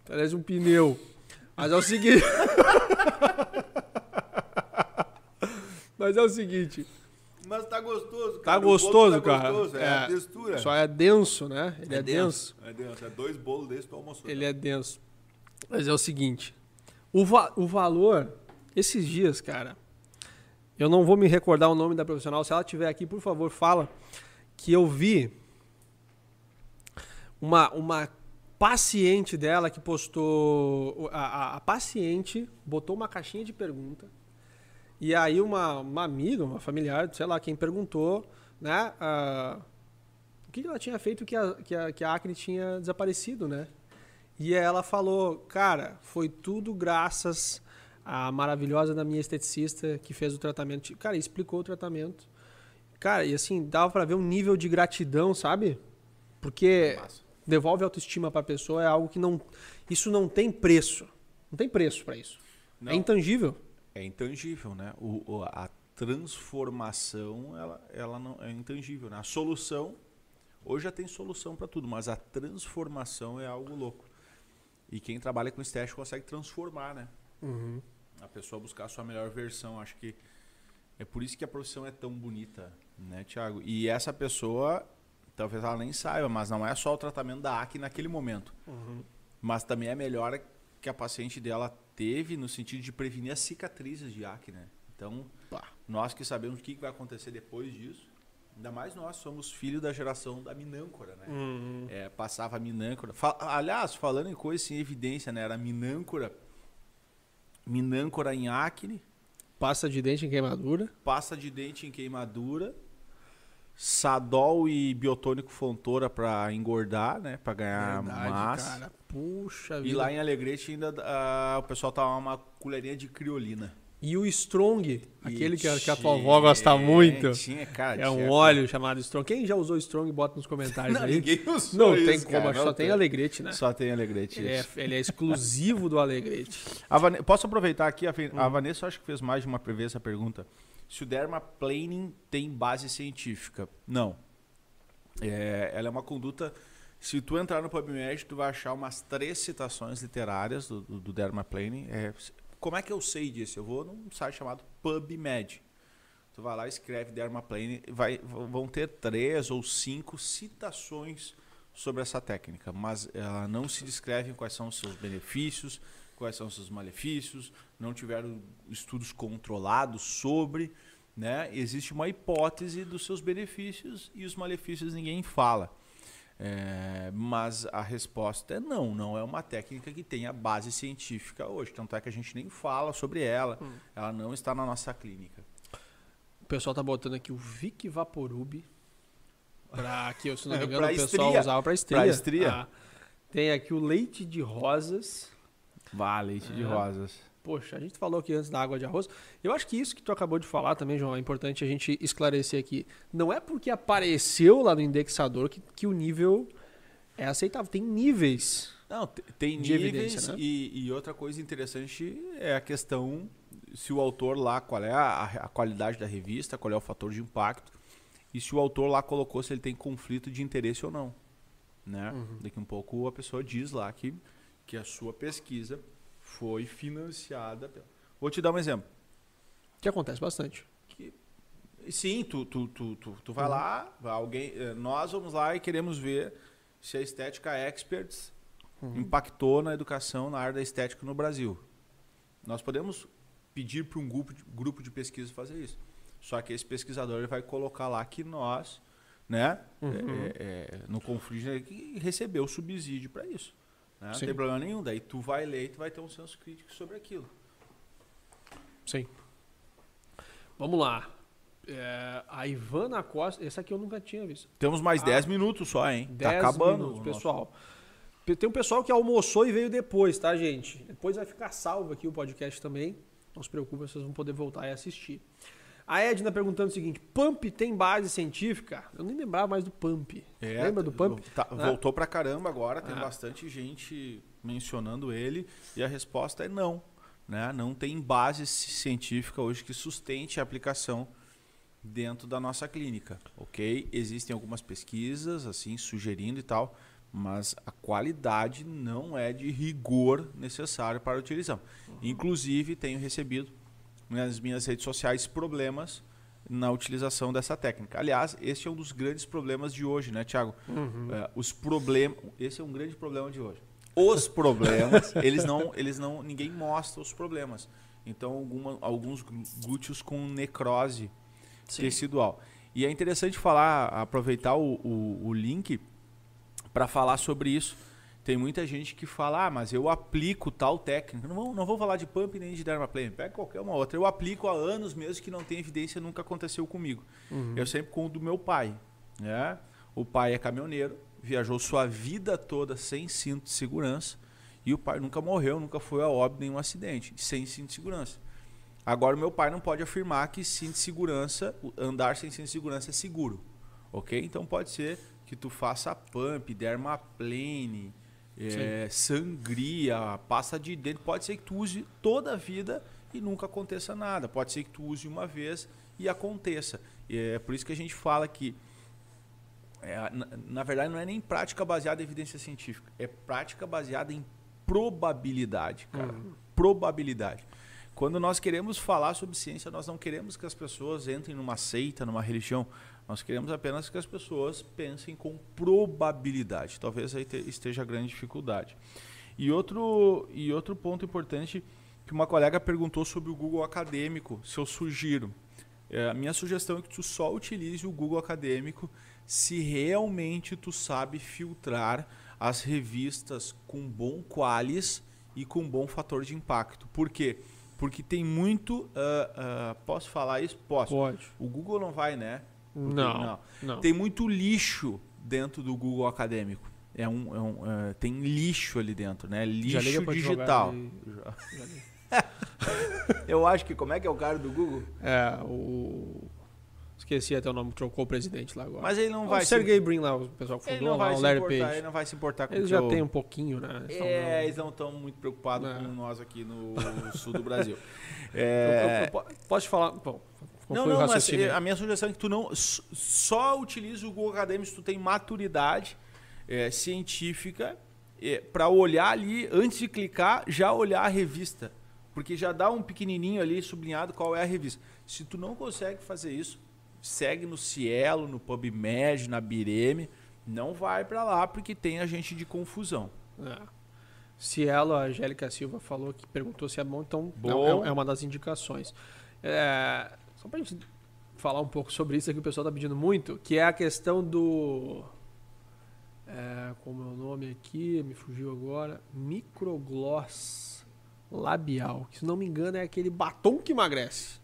Parece um pneu. Mas é o seguinte. Mas é o seguinte. Mas tá gostoso, cara. Tá gostoso, tá cara. Gostoso, é, é, a textura. Só é denso, né? Ele é, é denso. denso. É denso. É dois bolos desse pra almoçar. Ele é denso. Mas é o seguinte. O, va o valor, esses dias, cara, eu não vou me recordar o nome da profissional. Se ela estiver aqui, por favor, fala que eu vi uma, uma paciente dela que postou. A, a, a paciente botou uma caixinha de pergunta e aí uma, uma amiga, uma familiar, sei lá, quem perguntou, né, uh, o que ela tinha feito que a, que, a, que a acne tinha desaparecido, né? E ela falou, cara, foi tudo graças à maravilhosa da minha esteticista que fez o tratamento. Cara, explicou o tratamento. Cara, e assim, dava para ver um nível de gratidão, sabe? Porque Nossa. devolve autoestima para a pessoa é algo que não isso não tem preço. Não tem preço para isso. É não. É intangível é intangível, né? O, a transformação ela, ela não é intangível. Né? A solução hoje já tem solução para tudo, mas a transformação é algo louco. E quem trabalha com estética consegue transformar, né? Uhum. A pessoa buscar a sua melhor versão. Acho que é por isso que a profissão é tão bonita, né, Tiago? E essa pessoa, talvez ela nem saiba, mas não é só o tratamento da acne naquele momento. Uhum. Mas também é melhor que a paciente dela teve no sentido de prevenir as cicatrizes de acne. Né? Então, nós que sabemos o que vai acontecer depois disso, Ainda mais nós somos filhos da geração da minâncora, né? Uhum. É, passava minâncora. Fa aliás, falando em coisa sem evidência, né? Era minâncora, minâncora em acne, Pasta de dente em queimadura. pasta de dente em queimadura, Sadol e biotônico Fontoura pra engordar, né? Pra ganhar Verdade, massa. cara. Puxa E vida. lá em Alegrete ainda ah, o pessoal tava uma colherinha de criolina. E o Strong, aquele que, a- que a tua avó gosta muito. Tinha, cara. É um tinha- óleo chamado Strong. Quem já usou Strong, bota nos comentários *laughs* Não, aí. ninguém usou Não isso, tem como, cara, acho que não só tem. Alegrete, né? Só tem Alegrete. Ele é, isso. ele é exclusivo do Alegrete. *laughs* A Vane- Posso aproveitar aqui? A, Fe- a Hum. Vanessa acho que fez mais de uma vez essa pergunta. Se o dermaplaning tem base científica? Não. É, ela é uma conduta. Se tu entrar no PubMed, tu vai achar umas três citações literárias do, do, do dermaplaning. É, como é que eu sei disso? Eu vou num site chamado PubMed. Tu vai lá, escreve dermaplaning, vai, vão ter três ou cinco citações sobre essa técnica, mas ela não se descreve quais são os seus benefícios, quais são os seus malefícios, não tiveram estudos controlados sobre, né? Existe uma hipótese dos seus benefícios e os malefícios ninguém fala. É, mas a resposta é não, não é uma técnica que tenha base científica hoje. Tanto é que a gente nem fala sobre ela, ela não está na nossa clínica. O pessoal tá botando aqui o Vic Vaporub. Pra que, se não *laughs* me engano, o pessoal estria. usava pra estria. Pra estria. Ah. Tem aqui o leite de rosas. Vá, leite de É. rosas. Poxa, a gente falou aqui antes da água de arroz. Eu acho que isso que tu acabou de falar também, João, é importante a gente esclarecer aqui. Não é porque apareceu lá no indexador que, que o nível é aceitável. Tem níveis. Não, te- tem De níveis evidência, né? e, e outra coisa interessante é a questão se o autor lá, qual é a, a qualidade da revista, qual é o fator de impacto e se o autor lá colocou se ele tem conflito de interesse ou não. Né? Uhum. Daqui um pouco a pessoa diz lá que, que a sua pesquisa foi financiada. Pela... Vou te dar um exemplo. Que acontece bastante. Sim, tu, tu, tu, tu, tu vai Uhum. lá, alguém, eh, nós vamos lá e queremos ver se a Estética Experts Uhum. impactou na educação na área da estética no Brasil. Nós podemos pedir para um grupo de, grupo de pesquisa fazer isso. Só que esse pesquisador ele vai colocar lá que nós, né, Uhum. é, é, no conflito, né, que recebeu subsídio para isso. Né? Não tem problema nenhum. Daí tu vai ler e tu vai ter um senso crítico sobre aquilo. Sim. Vamos lá. É, a Ivana Costa. Essa aqui eu nunca tinha visto. Temos mais Ah. 10 minutos só, hein? 10 tá acabando. minutos, nosso- pessoal. Pe- Tem um pessoal que almoçou e veio depois, tá, gente? Depois vai ficar salvo aqui o podcast também. Não se preocupe, vocês vão poder voltar e assistir. A Edna perguntando o seguinte: Pump tem base científica? Eu nem lembrava mais do Pump. É, Lembra do Pump? tá- Ah. Voltou pra caramba agora, tem Ah. bastante gente mencionando ele e a resposta é não. Né? Não tem base ci- científica hoje que sustente a aplicação dentro da nossa clínica, ok? Existem algumas pesquisas assim sugerindo e tal, mas a qualidade não é de rigor necessário para utilizar. Inclusive tenho recebido nas minhas redes sociais problemas na utilização dessa técnica. Aliás, esse é um dos grandes problemas de hoje, né, Tiago? É, os problemas, esse é um grande problema de hoje. Os problemas, *laughs* eles não, eles não, ninguém mostra os problemas. Então, alguma, alguns glú- glúteos com necrose Sim. tecidual. E é interessante falar, aproveitar o, o, o link para falar sobre isso. Tem muita gente que fala, ah, mas eu aplico tal técnica. Não vou, não vou falar de pump nem de dermaplane, pega qualquer uma outra. Eu aplico há anos mesmo que não tem evidência, nunca aconteceu comigo. Eu sempre conto do meu pai. Né? O pai é caminhoneiro, viajou sua vida toda sem cinto de segurança e o pai nunca morreu, nunca foi a óbito nenhum acidente, sem cinto de segurança. Agora, o meu pai não pode afirmar que cinto de segurança, o- andar sem cinto de segurança é seguro. Ok? Então pode ser que tu faça pump, dermaplane, é, sangria, pasta de dente. Pode ser que tu use toda a vida e nunca aconteça nada. Pode ser que tu use uma vez e aconteça. E é por isso que a gente fala que é, na, na verdade, não é nem prática baseada em evidência científica, é prática baseada em probabilidade, cara. Probabilidade. Quando nós queremos falar sobre ciência, nós não queremos que as pessoas entrem numa seita, numa religião. Nós queremos apenas que as pessoas pensem com probabilidade. Talvez aí te- esteja a grande dificuldade. E outro, e outro ponto importante que uma colega perguntou sobre o Google Acadêmico, se eu sugiro. É, a minha sugestão é que tu só utilize o Google Acadêmico se realmente tu sabe filtrar as revistas com bom qualis e com bom fator de impacto. Por quê? Porque tem muito. Uh, uh, posso falar isso? Posso. Pode. O Google não vai, né? Não, não. Tem muito lixo dentro do Google Acadêmico. É um, é um, é, tem lixo ali dentro, né? Lixo digital. e-. *laughs* Eu acho que como é que é o cara do Google? É, o. Esqueci até o nome, trocou o presidente lá agora. Mas ele não É vai o Sergey Brin lá, o pessoal que Ele fundou não lá, vai o se Larry importar, Page. ele não vai se importar com Eles já têm um pouquinho, né? Eles É, tão- eles não estão muito preocupados É. com nós aqui no *laughs* sul do Brasil. Eu- É, eu- eu- posso te falar? Bom, qual Não, foi não, mas raciocínio? eh, a minha sugestão é que tu não só utilize o Google Acadêmico se tu tem maturidade eh, científica para olhar ali, antes de clicar, já olhar a revista. Porque já dá um pequenininho ali sublinhado qual é a revista. Se tu não consegue fazer isso, segue no Cielo, no PubMed, na Bireme, não vai para lá porque tem agente de confusão. É. Cielo, a Angélica Silva falou que perguntou se é bom, então Bom. é, é uma das indicações. É, só pra gente falar um pouco sobre isso aqui, o pessoal tá pedindo muito, que é a questão do. É, como é o nome aqui? Me fugiu agora. Microgloss labial. Que se não me engano é aquele batom que emagrece.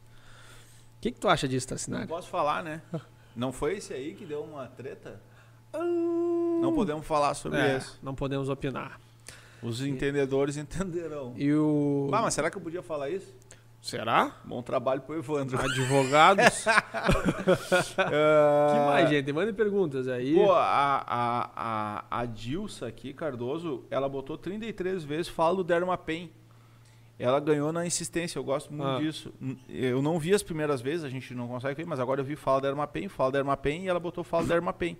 O que, que tu acha disso, Não Tassinari? posso falar, né? *laughs* Não foi esse aí que deu uma treta? Hum, Não podemos falar sobre é, isso. não podemos opinar. Os entendedores entenderão. E o. Ah, mas será que eu podia falar isso? Será? Bom trabalho pro Evandro. Advogados? *laughs* Ah, que mais, gente? Mandem perguntas aí. Pô, a, a, a, a Dilsa aqui, Cardoso, ela botou 33 vezes fala do Dermapen. Ela ganhou na insistência, eu gosto muito Ah. disso. Eu não vi as primeiras vezes, a gente não consegue ver, mas agora eu vi fala Dermapen, fala Dermapen e ela botou fala Dermapen.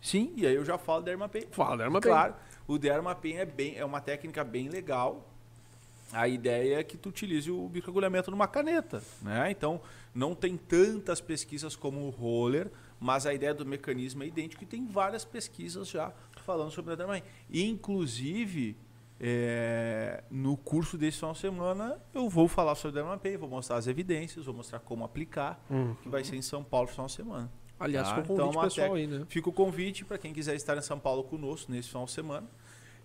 Sim, e aí eu já falo Dermapen. Fala, Derma Claro, o Dermapen é, bem, é uma técnica bem legal. A ideia é que tu utilize o microagulhamento numa caneta, né? Então, não tem tantas pesquisas como o roller, mas a ideia do mecanismo é idêntica e tem várias pesquisas já falando sobre o Dermapen. Inclusive, é, no curso desse final de semana, eu vou falar sobre o Dermapen, vou mostrar as evidências, vou mostrar como aplicar, Hum. que vai ser em São Paulo no final de semana. Aliás, Tá, ficou um então convite uma pessoal aí, né? Fica o convite para quem quiser estar em São Paulo conosco nesse final de semana.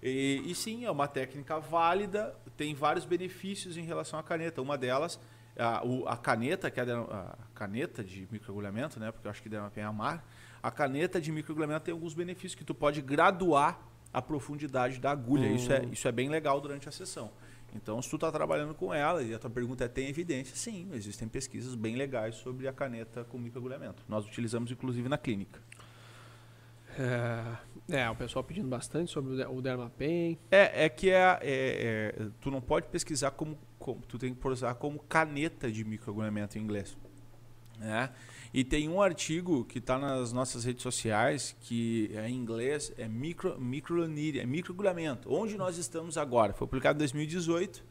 E, e sim, é uma técnica válida, tem vários benefícios em relação à caneta. Uma delas, a, o- a caneta, que é a, caneta de microagulhamento, né? Porque eu acho que deve a amar. A caneta de microagulhamento tem alguns benefícios que tu pode graduar a profundidade da agulha. Isso, é, isso é bem legal durante a sessão. Então, se tu está trabalhando com ela, e a tua pergunta é, tem evidência? Sim, existem pesquisas bem legais sobre a caneta com microagulhamento. Nós utilizamos, inclusive, na clínica. É, é, o pessoal pedindo bastante sobre o de- o Dermapen. É, é que é, é- é- tu não pode pesquisar como, como- tu tem que usar como caneta de microagulhamento em inglês, né? E tem um artigo que está nas nossas redes sociais que é em inglês é micro é microagulhamento. Onde nós estamos agora? Foi publicado em 2018.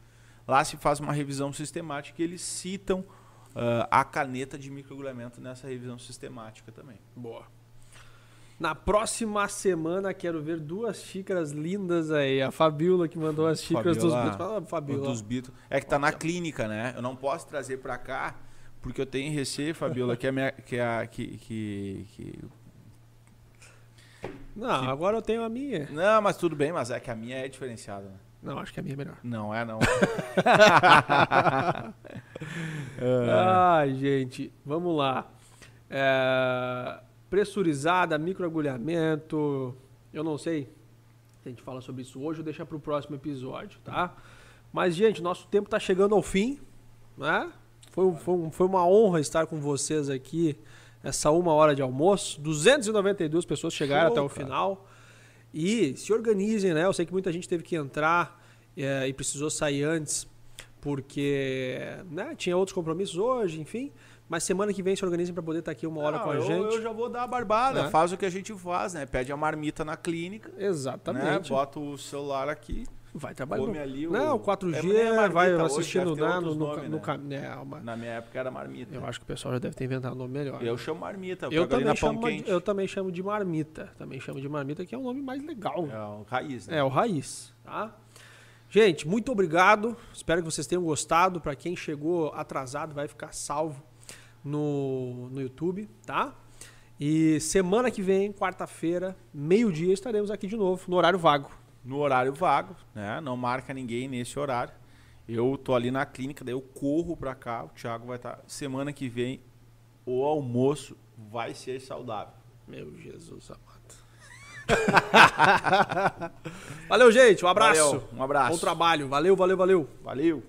Lá se faz uma revisão sistemática e eles citam ah, a caneta de microagulhamento nessa revisão sistemática também. Boa. Na próxima semana quero ver duas xícaras lindas aí. A Fabiola que mandou as xícaras dos Fabiola. Beatles. Fala, Fabiola. Dos Beatles. É que tá na clínica, né? Eu não posso trazer pra cá, porque eu tenho receio, Fabiola, que é a minha. Que, é a, que, que, que- Não, agora eu tenho a minha. Não, mas tudo bem, mas é que a minha é diferenciada. né? Não, acho que a minha é melhor. Não é, não. *laughs* *laughs* Ai, gente, vamos lá. É, pressurizada, microagulhamento. Eu não sei se a gente fala sobre isso hoje ou deixa para o próximo episódio, tá? Mas, gente, nosso tempo está chegando ao fim, né? Foi, foi, foi uma honra estar com vocês aqui essa uma hora de almoço. 292 pessoas chegaram Show, até o cara. final. E se organizem, né? Eu sei que muita gente teve que entrar é, e precisou sair antes porque né, tinha outros compromissos hoje, enfim. Mas semana que vem se organizem para poder estar aqui uma hora Não, com a eu, gente. eu já vou dar a barbada. Né? Faz o que a gente faz, né? Pede a marmita na clínica. Né? Exatamente. Bota o celular aqui, Vai trabalhar. come ali o. Não, 4G, É, é marmita vai hoje, assistindo né, outros no, no, nomes, no né? né, uma- Na minha época era marmita. Eu acho que o pessoal já deve ter inventado um nome melhor. Eu chamo marmita. Eu ali também, chamo, quente. eu também chamo de marmita. Também chamo de marmita, que é um nome mais legal. É o raiz, né? É, o raiz, tá? Gente, muito obrigado. Espero que vocês tenham gostado. Para quem chegou atrasado, vai ficar salvo no, no YouTube, tá? E semana que vem, quarta-feira, meio-dia, estaremos aqui de novo, no horário vago. No horário vago, né? Não marca ninguém nesse horário. Eu tô ali na clínica, daí eu corro pra cá, o Thiago vai estar. Tá... Semana que vem, o almoço vai ser saudável. Meu Jesus amado. *laughs* valeu, gente. Um abraço. Valeu, um abraço. Bom trabalho. Valeu, valeu, valeu. Valeu.